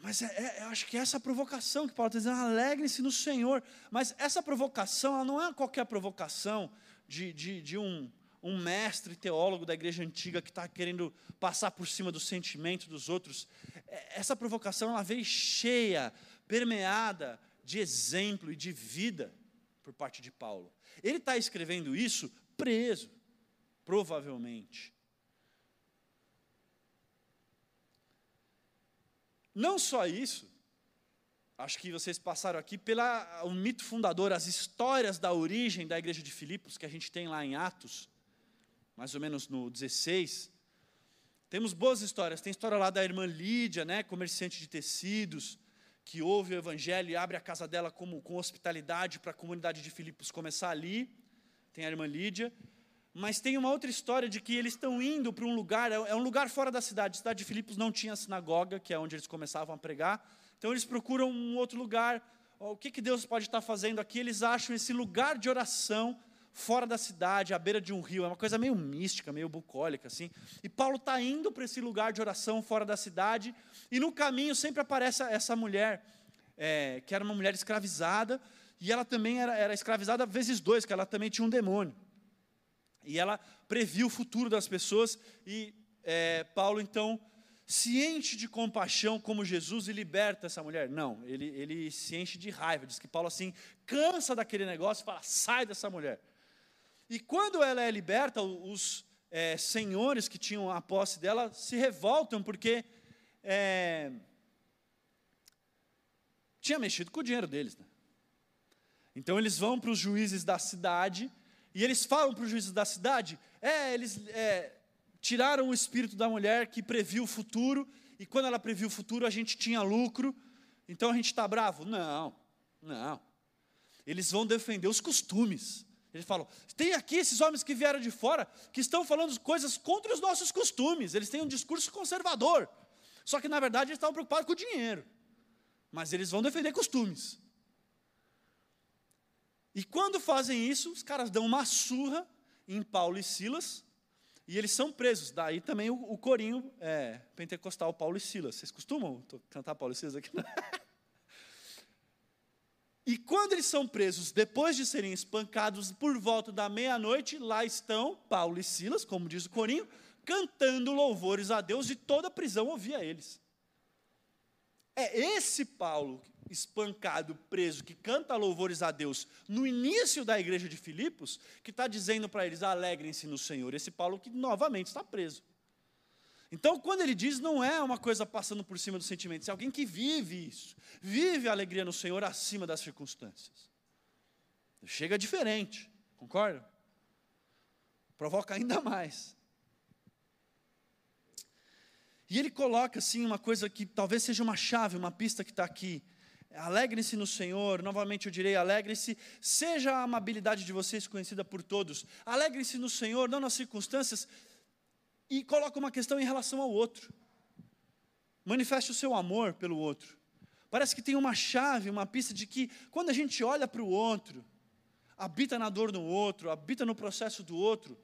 Mas é, é, eu acho que é essa provocação que Paulo está dizendo, alegre-se no Senhor. Mas essa provocação, ela não é qualquer provocação de, de, de um, um mestre teólogo da igreja antiga que está querendo passar por cima do sentimento dos outros. É, essa provocação, ela veio cheia, permeada de exemplo e de vida por parte de Paulo. Ele está escrevendo isso preso, provavelmente. Não só isso, acho que vocês passaram aqui pelo mito fundador, as histórias da origem da igreja de Filipos, que a gente tem lá em Atos, mais ou menos no 16. Temos boas histórias, tem história lá da irmã Lídia, né, comerciante de tecidos, que ouve o evangelho e abre a casa dela como, com hospitalidade para a comunidade de Filipos começar ali. Tem a irmã Lídia. Mas tem uma outra história de que eles estão indo para um lugar, é, é um lugar fora da cidade. A cidade de Filipos não tinha sinagoga, que é onde eles começavam a pregar. Então eles procuram um outro lugar. O que, que Deus pode estar fazendo aqui? Eles acham esse lugar de oração fora da cidade, à beira de um rio. É uma coisa meio mística, meio bucólica, assim. E Paulo está indo para esse lugar de oração fora da cidade. E no caminho sempre aparece essa mulher, é, que era uma mulher escravizada. E ela também era, era escravizada vezes dois, que ela também tinha um demônio. E ela previu o futuro das pessoas, e é, Paulo, então, se enche de compaixão como Jesus e liberta essa mulher. Não, ele, ele se enche de raiva. Diz que Paulo, assim, cansa daquele negócio e fala: sai dessa mulher. E quando ela é liberta, os é, senhores que tinham a posse dela se revoltam, porque é, tinha mexido com o dinheiro deles. Né? Então eles vão para os juízes da cidade e eles falam para os juízes da cidade: é, eles é, tiraram o espírito da mulher que previu o futuro, e quando ela previu o futuro a gente tinha lucro, então a gente está bravo? Não, não. Eles vão defender os costumes. Eles falam: tem aqui esses homens que vieram de fora que estão falando coisas contra os nossos costumes, eles têm um discurso conservador. Só que na verdade eles estavam preocupados com o dinheiro. Mas eles vão defender costumes. E quando fazem isso, os caras dão uma surra em Paulo e Silas, e eles são presos. Daí também o, o corinho é, pentecostal Paulo e Silas. Vocês costumam cantar Paulo e Silas aqui? *laughs* e quando eles são presos, depois de serem espancados por volta da meia-noite, lá estão Paulo e Silas, como diz o corinho, cantando louvores a Deus, e toda a prisão ouvia eles. É esse Paulo espancado, preso, que canta louvores a Deus no início da igreja de Filipos, que está dizendo para eles: alegrem-se no Senhor. Esse Paulo que novamente está preso. Então, quando ele diz, não é uma coisa passando por cima dos sentimentos, é alguém que vive isso, vive a alegria no Senhor acima das circunstâncias. Chega diferente, concorda? Provoca ainda mais. E ele coloca assim uma coisa que talvez seja uma chave, uma pista que está aqui. Alegre-se no Senhor, novamente eu direi, alegre-se, seja a amabilidade de vocês conhecida por todos. Alegre-se no Senhor, não nas circunstâncias, e coloca uma questão em relação ao outro. Manifeste o seu amor pelo outro. Parece que tem uma chave, uma pista de que quando a gente olha para o outro, habita na dor do outro, habita no processo do outro,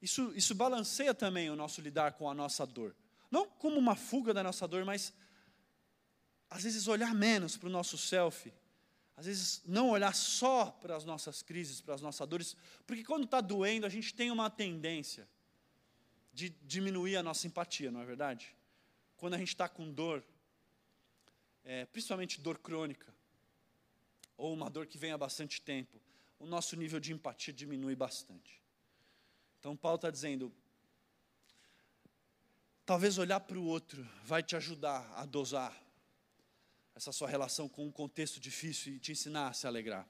isso, isso balanceia também o nosso lidar com a nossa dor. Não como uma fuga da nossa dor, mas às vezes olhar menos para o nosso self, às vezes não olhar só para as nossas crises, para as nossas dores, porque quando está doendo a gente tem uma tendência de diminuir a nossa empatia, não é verdade? Quando a gente está com dor, é, principalmente dor crônica, ou uma dor que vem há bastante tempo, o nosso nível de empatia diminui bastante. Então, Paulo está dizendo: talvez olhar para o outro vai te ajudar a dosar essa sua relação com um contexto difícil e te ensinar a se alegrar.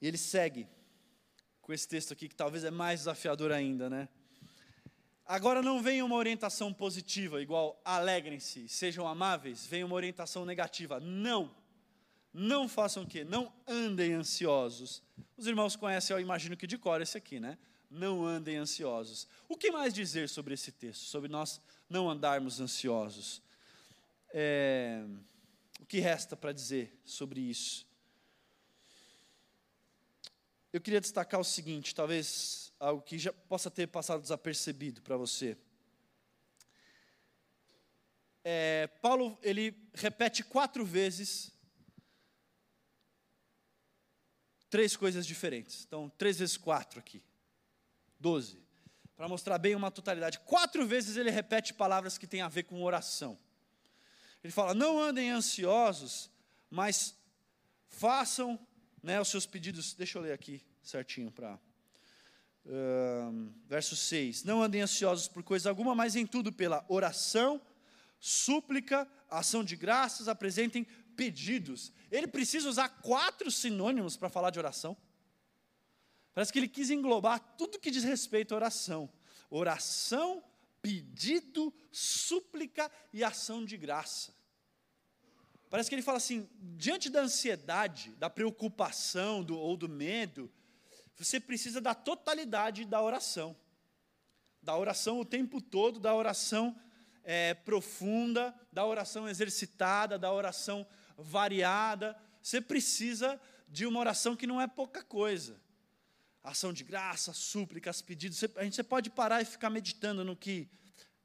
E ele segue com esse texto aqui, que talvez é mais desafiador ainda, né? Agora não vem uma orientação positiva, igual alegrem-se, sejam amáveis, vem uma orientação negativa. Não. Não façam o quê? Não andem ansiosos. Os irmãos conhecem, eu imagino que de cor esse aqui, né? Não andem ansiosos. O que mais dizer sobre esse texto? Sobre nós não andarmos ansiosos? É, o que resta para dizer sobre isso? Eu queria destacar o seguinte, talvez algo que já possa ter passado desapercebido para você. É, Paulo ele repete quatro vezes três coisas diferentes. Então, três vezes quatro aqui. Doze. Para mostrar bem uma totalidade. Quatro vezes ele repete palavras que têm a ver com oração. Ele fala: não andem ansiosos, mas façam né, os seus pedidos. Deixa eu ler aqui certinho para. Uh, verso 6: Não andem ansiosos por coisa alguma, mas em tudo pela oração, súplica, ação de graças, apresentem pedidos. Ele precisa usar quatro sinônimos para falar de oração. Parece que ele quis englobar tudo que diz respeito à oração: oração, pedido, súplica e ação de graça. Parece que ele fala assim: diante da ansiedade, da preocupação do, ou do medo, você precisa da totalidade da oração. Da oração o tempo todo, da oração é, profunda, da oração exercitada, da oração variada. Você precisa de uma oração que não é pouca coisa. Ação de graça, súplicas, pedidos. Você, a gente você pode parar e ficar meditando no que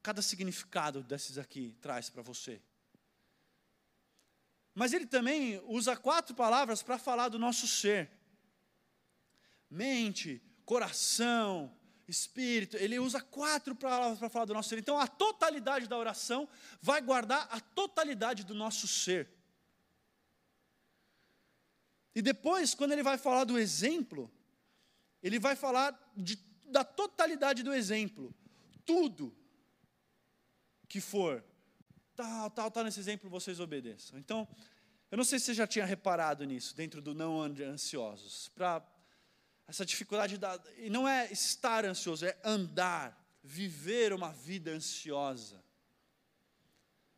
cada significado desses aqui traz para você. Mas ele também usa quatro palavras para falar do nosso ser. Mente, coração, espírito. Ele usa quatro palavras para falar do nosso ser. Então a totalidade da oração vai guardar a totalidade do nosso ser. E depois, quando ele vai falar do exemplo, ele vai falar de, da totalidade do exemplo. Tudo que for tal, tal, tal, nesse exemplo vocês obedeçam. Então, eu não sei se você já tinha reparado nisso, dentro do não ansiosos. Para essa dificuldade, da, e não é estar ansioso, é andar, viver uma vida ansiosa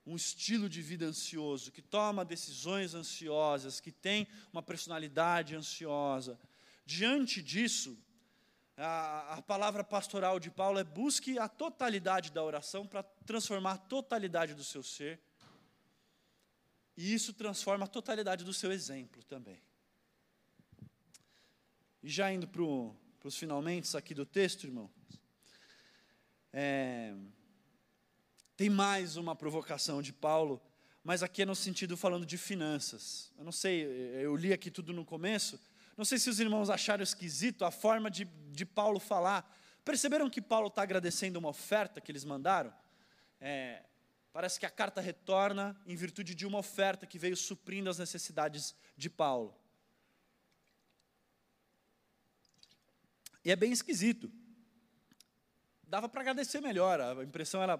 um estilo de vida ansioso, que toma decisões ansiosas, que tem uma personalidade ansiosa. Diante disso, a, a, palavra pastoral de Paulo é busque a totalidade da oração para transformar a totalidade do seu ser. E isso transforma a totalidade do seu exemplo também. E já indo para os finalmente aqui do texto, irmão. É, tem mais uma provocação de Paulo, mas aqui é no sentido falando de finanças. Eu não sei, eu li aqui tudo no começo. Não sei se os irmãos acharam esquisito a forma de, de Paulo falar. Perceberam que Paulo está agradecendo uma oferta que eles mandaram? É, parece que a carta retorna em virtude de uma oferta que veio suprindo as necessidades de Paulo. E é bem esquisito. Dava para agradecer melhor, a impressão era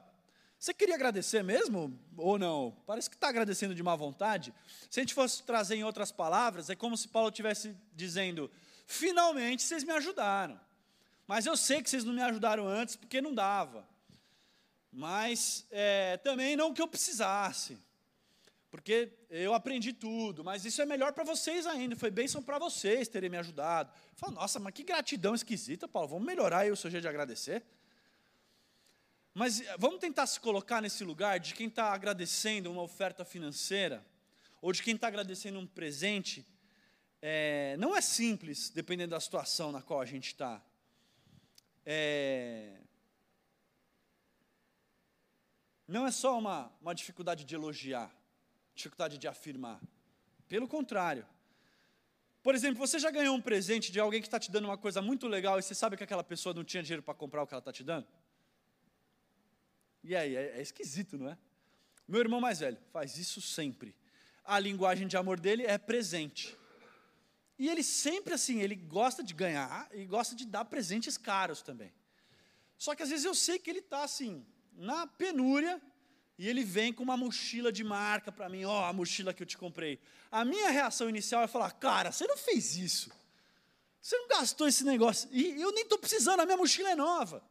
você queria agradecer mesmo ou não? Parece que está agradecendo de má vontade. Se a gente fosse trazer em outras palavras, é como se Paulo estivesse dizendo: finalmente vocês me ajudaram. Mas eu sei que vocês não me ajudaram antes porque não dava. Mas é, também não que eu precisasse. Porque eu aprendi tudo, mas isso é melhor para vocês ainda. Foi bênção para vocês terem me ajudado. Fala, nossa, mas que gratidão esquisita, Paulo. Vamos melhorar aí o seu jeito de agradecer. Mas eh, vamos tentar se colocar nesse lugar de quem está agradecendo uma oferta financeira, ou de quem está agradecendo um presente. É, não é simples, dependendo da situação na qual a gente está. É, não é só uma, uma dificuldade de elogiar, dificuldade de afirmar. Pelo contrário. Por exemplo, você já ganhou um presente de alguém que está te dando uma coisa muito legal e você sabe que aquela pessoa não tinha dinheiro para comprar o que ela está te dando? E aí, é, é esquisito, não é? Meu irmão mais velho faz isso sempre. A linguagem de amor dele é presente. E ele sempre assim, ele gosta de ganhar e gosta de dar presentes caros também. Só que às vezes eu sei que ele está assim, na penúria, e ele vem com uma mochila de marca para mim, ó, oh, a mochila que eu te comprei. A minha reação inicial é falar, cara, você não fez isso. Você não gastou esse negócio. E eu nem estou precisando, a minha mochila é nova.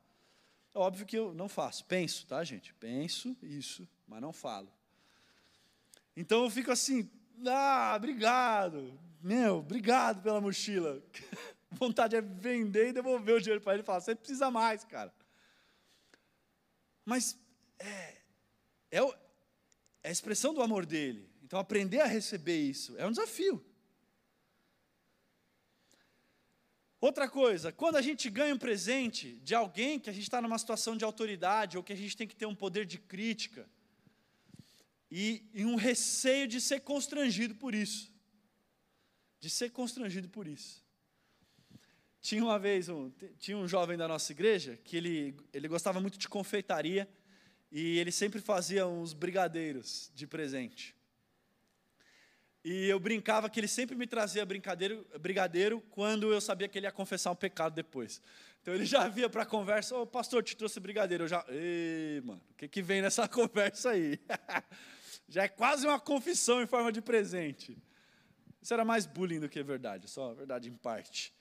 Óbvio que eu não faço. Penso, tá, gente? Penso isso, mas não falo. Então eu fico assim, ah, obrigado. Meu, obrigado pela mochila. *laughs* Vontade é vender e devolver o dinheiro para ele e falar, você precisa mais, cara. Mas é, é, é a expressão do amor dele. Então, aprender a receber isso é um desafio. Outra coisa, quando a gente ganha um presente de alguém que a gente está numa situação de autoridade ou que a gente tem que ter um poder de crítica e, e um receio de ser constrangido por isso, de ser constrangido por isso. Tinha uma vez um, tinha um jovem da nossa igreja que ele, ele gostava muito de confeitaria e ele sempre fazia uns brigadeiros de presente. E eu brincava que ele sempre me trazia brigadeiro, brigadeiro quando eu sabia que ele ia confessar um pecado depois. Então ele já via para a conversa, ô oh, pastor, te trouxe brigadeiro. Eu já, ei, mano, o que, que vem nessa *laughs* conversa aí? *laughs* já é quase uma confissão em forma de presente. Isso era mais bullying do que verdade, só verdade em parte.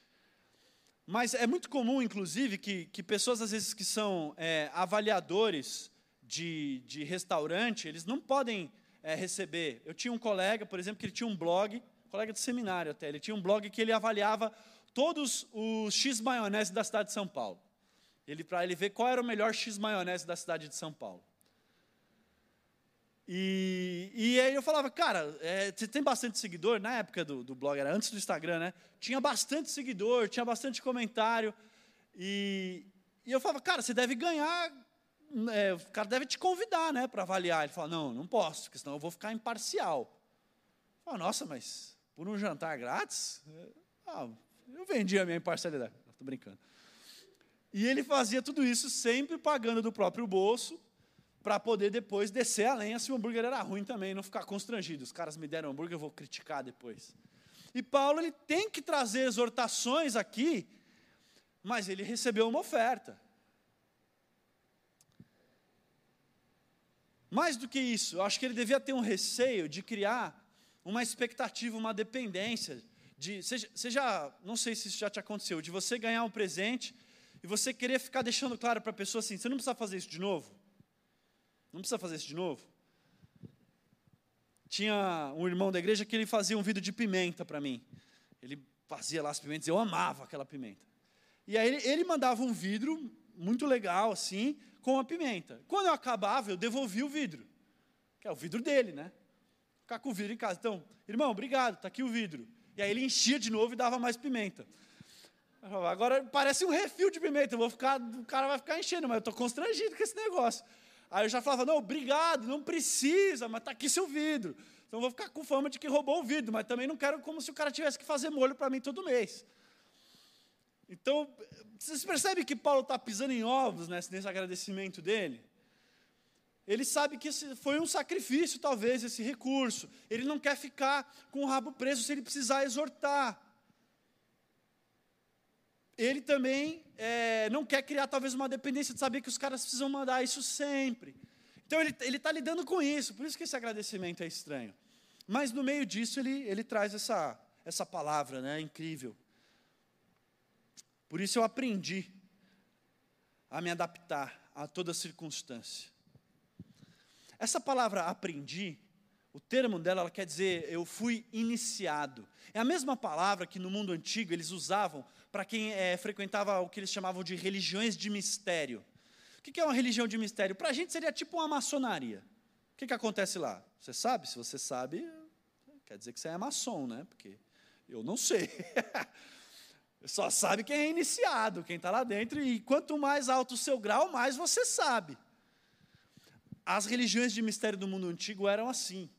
Mas é muito comum, inclusive, que, que pessoas, às vezes, que são é, avaliadores de, de restaurante, eles não podem é, receber. Eu tinha um colega, por exemplo, que ele tinha um blog, colega de seminário até, ele tinha um blog que ele avaliava todos os X maionese da cidade de São Paulo. Ele para ele ver qual era o melhor X maionese da cidade de São Paulo. E, e aí eu falava, cara, é, você tem bastante seguidor? Na época do, do blog, era antes do Instagram, né? Tinha bastante seguidor, tinha bastante comentário. E, e eu falava, cara, você deve ganhar é, o cara deve te convidar, né, para avaliar. Ele fala, não, não posso, porque senão eu vou ficar imparcial. Fala, nossa, mas por um jantar grátis? Ah, eu vendi a minha imparcialidade. Estou brincando. E ele fazia tudo isso sempre pagando do próprio bolso, para poder depois descer a lenha se o hambúrguer era ruim também, não ficar constrangido. Os caras me deram hambúrguer, eu vou criticar depois. E Paulo ele tem que trazer exortações aqui, mas ele recebeu uma oferta. Mais do que isso, eu acho que ele devia ter um receio de criar uma expectativa, uma dependência. De, seja, seja, não sei se isso já te aconteceu, de você ganhar um presente e você querer ficar deixando claro para a pessoa assim: você não precisa fazer isso de novo. Não precisa fazer isso de novo. Tinha um irmão da igreja que ele fazia um vidro de pimenta para mim. Ele fazia lá as pimentas, eu amava aquela pimenta. E aí ele, ele mandava um vidro muito legal, assim, com a pimenta. Quando eu acabava, eu devolvia o vidro, que é o vidro dele, né? Ficar com o vidro em casa. Então, irmão, obrigado, está aqui o vidro. E aí ele enchia de novo e dava mais pimenta. Agora parece um refil de pimenta, eu vou ficar, o cara vai ficar enchendo, mas eu estou constrangido com esse negócio. Aí eu já falava, não, obrigado, não precisa, mas está aqui seu vidro. Então eu vou ficar com fama de que roubou o vidro, mas também não quero como se o cara tivesse que fazer molho para mim todo mês. Então, vocês percebem que Paulo está pisando em ovos nesse, nesse agradecimento dele? Ele sabe que foi um sacrifício, talvez, esse recurso. Ele não quer ficar com o rabo preso se ele precisar exortar. Ele também é, não quer criar, talvez, uma dependência de saber que os caras precisam mandar isso sempre. Então, ele está lidando com isso, por isso que esse agradecimento é estranho. Mas, no meio disso, ele, ele traz essa, essa palavra né, incrível. Por isso eu aprendi a me adaptar a toda circunstância. Essa palavra aprendi, o termo dela ela quer dizer eu fui iniciado. É a mesma palavra que no mundo antigo eles usavam para quem é, frequentava o que eles chamavam de religiões de mistério. O que é uma religião de mistério? Para a gente seria tipo uma maçonaria. O que, que acontece lá? Você sabe? Se você sabe, quer dizer que você é maçom, né? Porque eu não sei. *laughs* Só sabe quem é iniciado, quem está lá dentro, e quanto mais alto o seu grau, mais você sabe. As religiões de mistério do mundo antigo eram assim.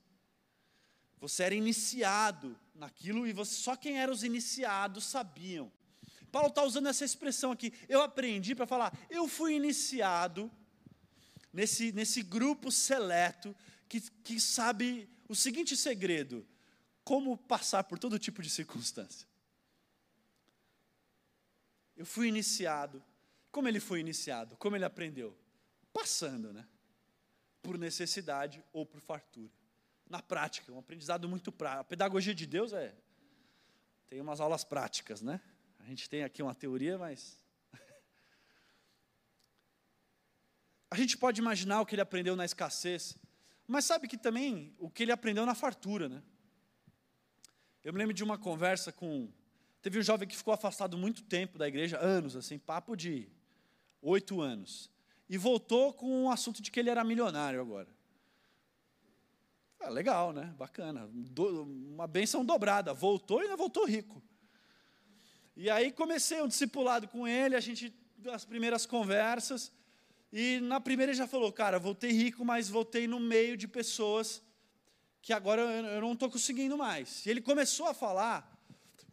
Você era iniciado naquilo e você, só quem eram os iniciados sabiam. Paulo está usando essa expressão aqui. Eu aprendi para falar, eu fui iniciado nesse, nesse grupo seleto que, que sabe o seguinte segredo: como passar por todo tipo de circunstância. Eu fui iniciado. Como ele foi iniciado? Como ele aprendeu? Passando, né? Por necessidade ou por fartura. Na prática, um aprendizado muito prático. A pedagogia de Deus é. Tem umas aulas práticas, né? A gente tem aqui uma teoria, mas. *laughs* A gente pode imaginar o que ele aprendeu na escassez, mas sabe que também o que ele aprendeu na fartura, né? Eu me lembro de uma conversa com. Teve um jovem que ficou afastado muito tempo da igreja, anos, assim, papo de oito anos. E voltou com o um assunto de que ele era milionário agora. Ah, legal, né? Bacana. Do, uma benção dobrada. Voltou e ainda voltou rico. E aí comecei um discipulado com ele, a gente, as primeiras conversas, e na primeira ele já falou, cara, voltei rico, mas voltei no meio de pessoas que agora eu não estou conseguindo mais. E ele começou a falar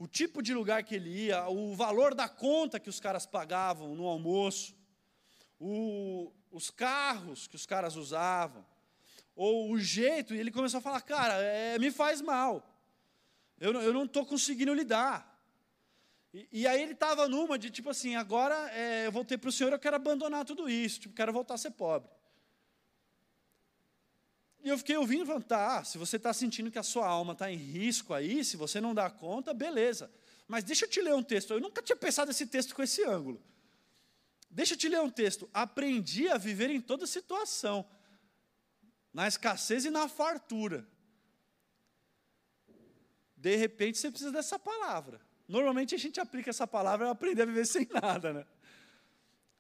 o tipo de lugar que ele ia, o valor da conta que os caras pagavam no almoço, o, os carros que os caras usavam, ou o jeito, e ele começou a falar, cara, é, me faz mal. Eu, eu não estou conseguindo lidar. E, e, aí ele estava numa de tipo assim, agora é, eu voltei para o Senhor, eu quero abandonar tudo isso, tipo, quero voltar a ser pobre. E eu fiquei ouvindo e falando, tá, se você está sentindo que a sua alma está em risco aí, se você não dá conta, beleza. Mas deixa eu te ler um texto. Eu nunca tinha pensado esse texto com esse ângulo. Deixa eu te ler um texto. Aprendi a viver em toda situação, na escassez e na fartura. De repente você precisa dessa palavra. Normalmente a gente aplica essa palavra aprender a viver sem *laughs* nada, né?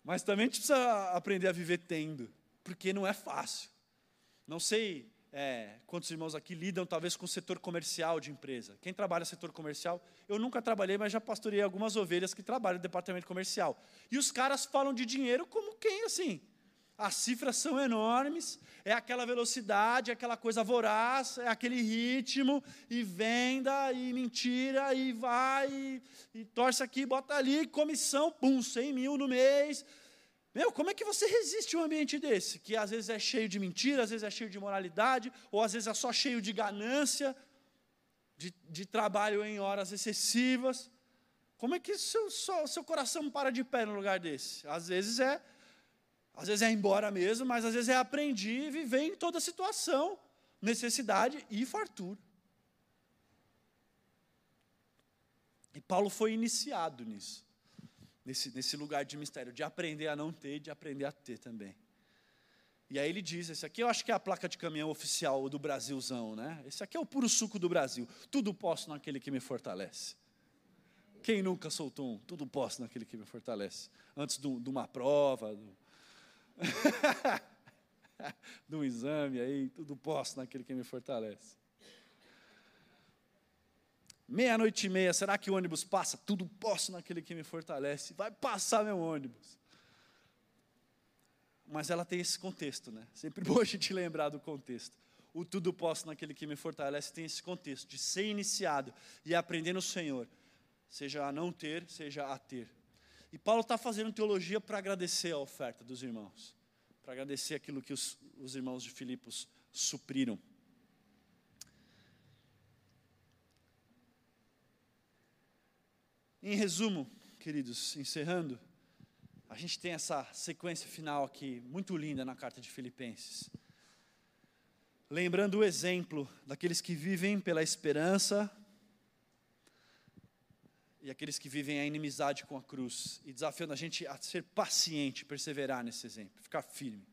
Mas também a gente precisa aprender a viver tendo, porque não é fácil. Não sei é, quantos irmãos aqui lidam talvez com o setor comercial de empresa. Quem trabalha no setor comercial, eu nunca trabalhei, mas já pastorei algumas ovelhas que trabalham no departamento comercial. E os caras falam de dinheiro como quem assim? As cifras são enormes, é aquela velocidade, é aquela coisa voraz, é aquele ritmo, e venda, e mentira, e vai, e, e torce aqui, bota ali, comissão, pum, 100 mil no mês, meu, como é que você resiste a um ambiente desse? Que às vezes é cheio de mentira, às vezes é cheio de moralidade, ou às vezes é só cheio de ganância, de, de trabalho em horas excessivas. Como é que seu, seu, coração para de pé no lugar desse? Às vezes é, às vezes é embora mesmo, mas às vezes é aprender e viver em toda situação, necessidade e fartura. E Paulo foi iniciado nisso nesse, nesse lugar de mistério, de aprender a não ter de aprender a ter também. E aí ele diz: esse aqui eu acho que é a placa de caminhão oficial do Brasilzão, né? Esse aqui é o puro suco do Brasil. Tudo posso naquele que me fortalece. Quem nunca soltou um? Tudo posso naquele que me fortalece. Antes de uma prova, do... *laughs* de um exame aí, tudo posso naquele que me fortalece. Meia-noite e meia, será que o ônibus passa? Tudo posso naquele que me fortalece. Vai passar meu ônibus. Mas ela tem esse contexto, né? Sempre *laughs* bom a gente lembrar do contexto. O tudo posso naquele que me fortalece tem esse contexto de ser iniciado e aprender no Senhor, seja a não ter, seja a ter. E Paulo está fazendo teologia para agradecer a oferta dos irmãos, para agradecer aquilo que os, os irmãos de Filipos supriram. Em resumo, queridos, encerrando, a gente tem essa sequência final aqui, muito linda na carta de Filipenses. Lembrando o exemplo daqueles que vivem pela esperança e aqueles que vivem a inimizade com a cruz, e desafiando a gente a ser paciente, perseverar nesse exemplo, ficar firme.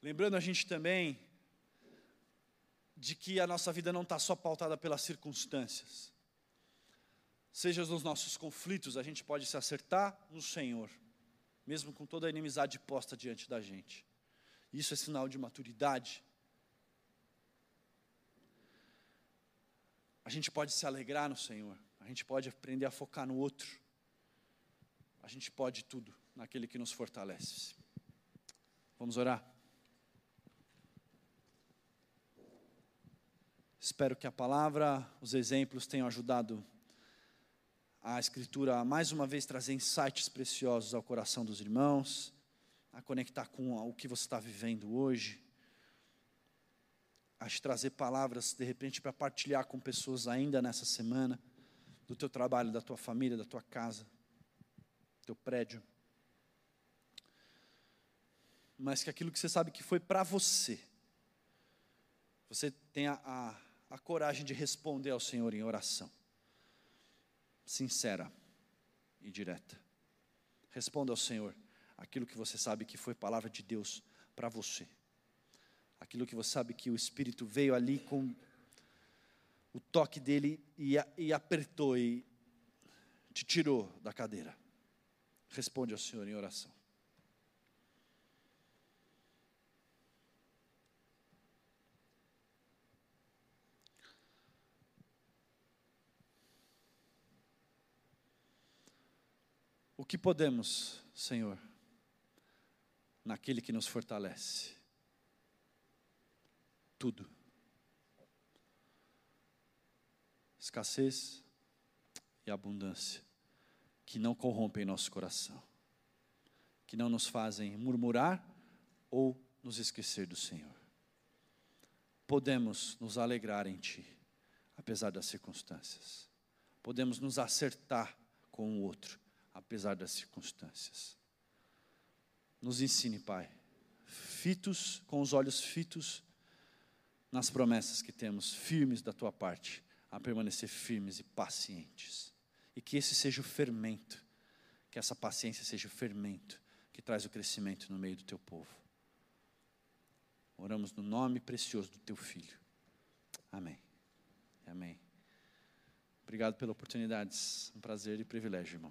Lembrando a gente também de que a nossa vida não está só pautada pelas circunstâncias, seja nos nossos conflitos, a gente pode se acertar no Senhor, mesmo com toda a inimizade posta diante da gente. Isso é sinal de maturidade. A gente pode se alegrar no Senhor, a gente pode aprender a focar no outro, a gente pode tudo naquele que nos fortalece. Vamos orar? Espero que a palavra, os exemplos tenham ajudado a Escritura mais uma vez trazer insights preciosos ao coração dos irmãos, a conectar com o que você está vivendo hoje, a te trazer palavras, de repente, para partilhar com pessoas ainda nessa semana, do teu trabalho, da tua família, da tua casa, do teu prédio. Mas que aquilo que você sabe que foi para você, você tenha a, a coragem de responder ao Senhor em oração sincera e direta. Responda ao Senhor aquilo que você sabe que foi palavra de Deus para você. Aquilo que você sabe que o Espírito veio ali com o toque dele e, e apertou e te tirou da cadeira. Responde ao Senhor em oração. O que podemos, Senhor, naquele que nos fortalece? Tudo. Escassez e abundância, que não corrompem nosso coração, que não nos fazem murmurar ou nos esquecer do Senhor. Podemos nos alegrar em Ti, apesar das circunstâncias. Podemos nos acertar com o outro apesar das circunstâncias. Nos ensine, Pai, fitos, com os olhos fitos nas promessas que temos, firmes da tua parte, a permanecer firmes e pacientes. E que esse seja o fermento, que essa paciência seja o fermento que traz o crescimento no meio do teu povo. Oramos no nome precioso do teu filho. Amém. Amém. Obrigado pela oportunidade. Um prazer e privilégio, irmão.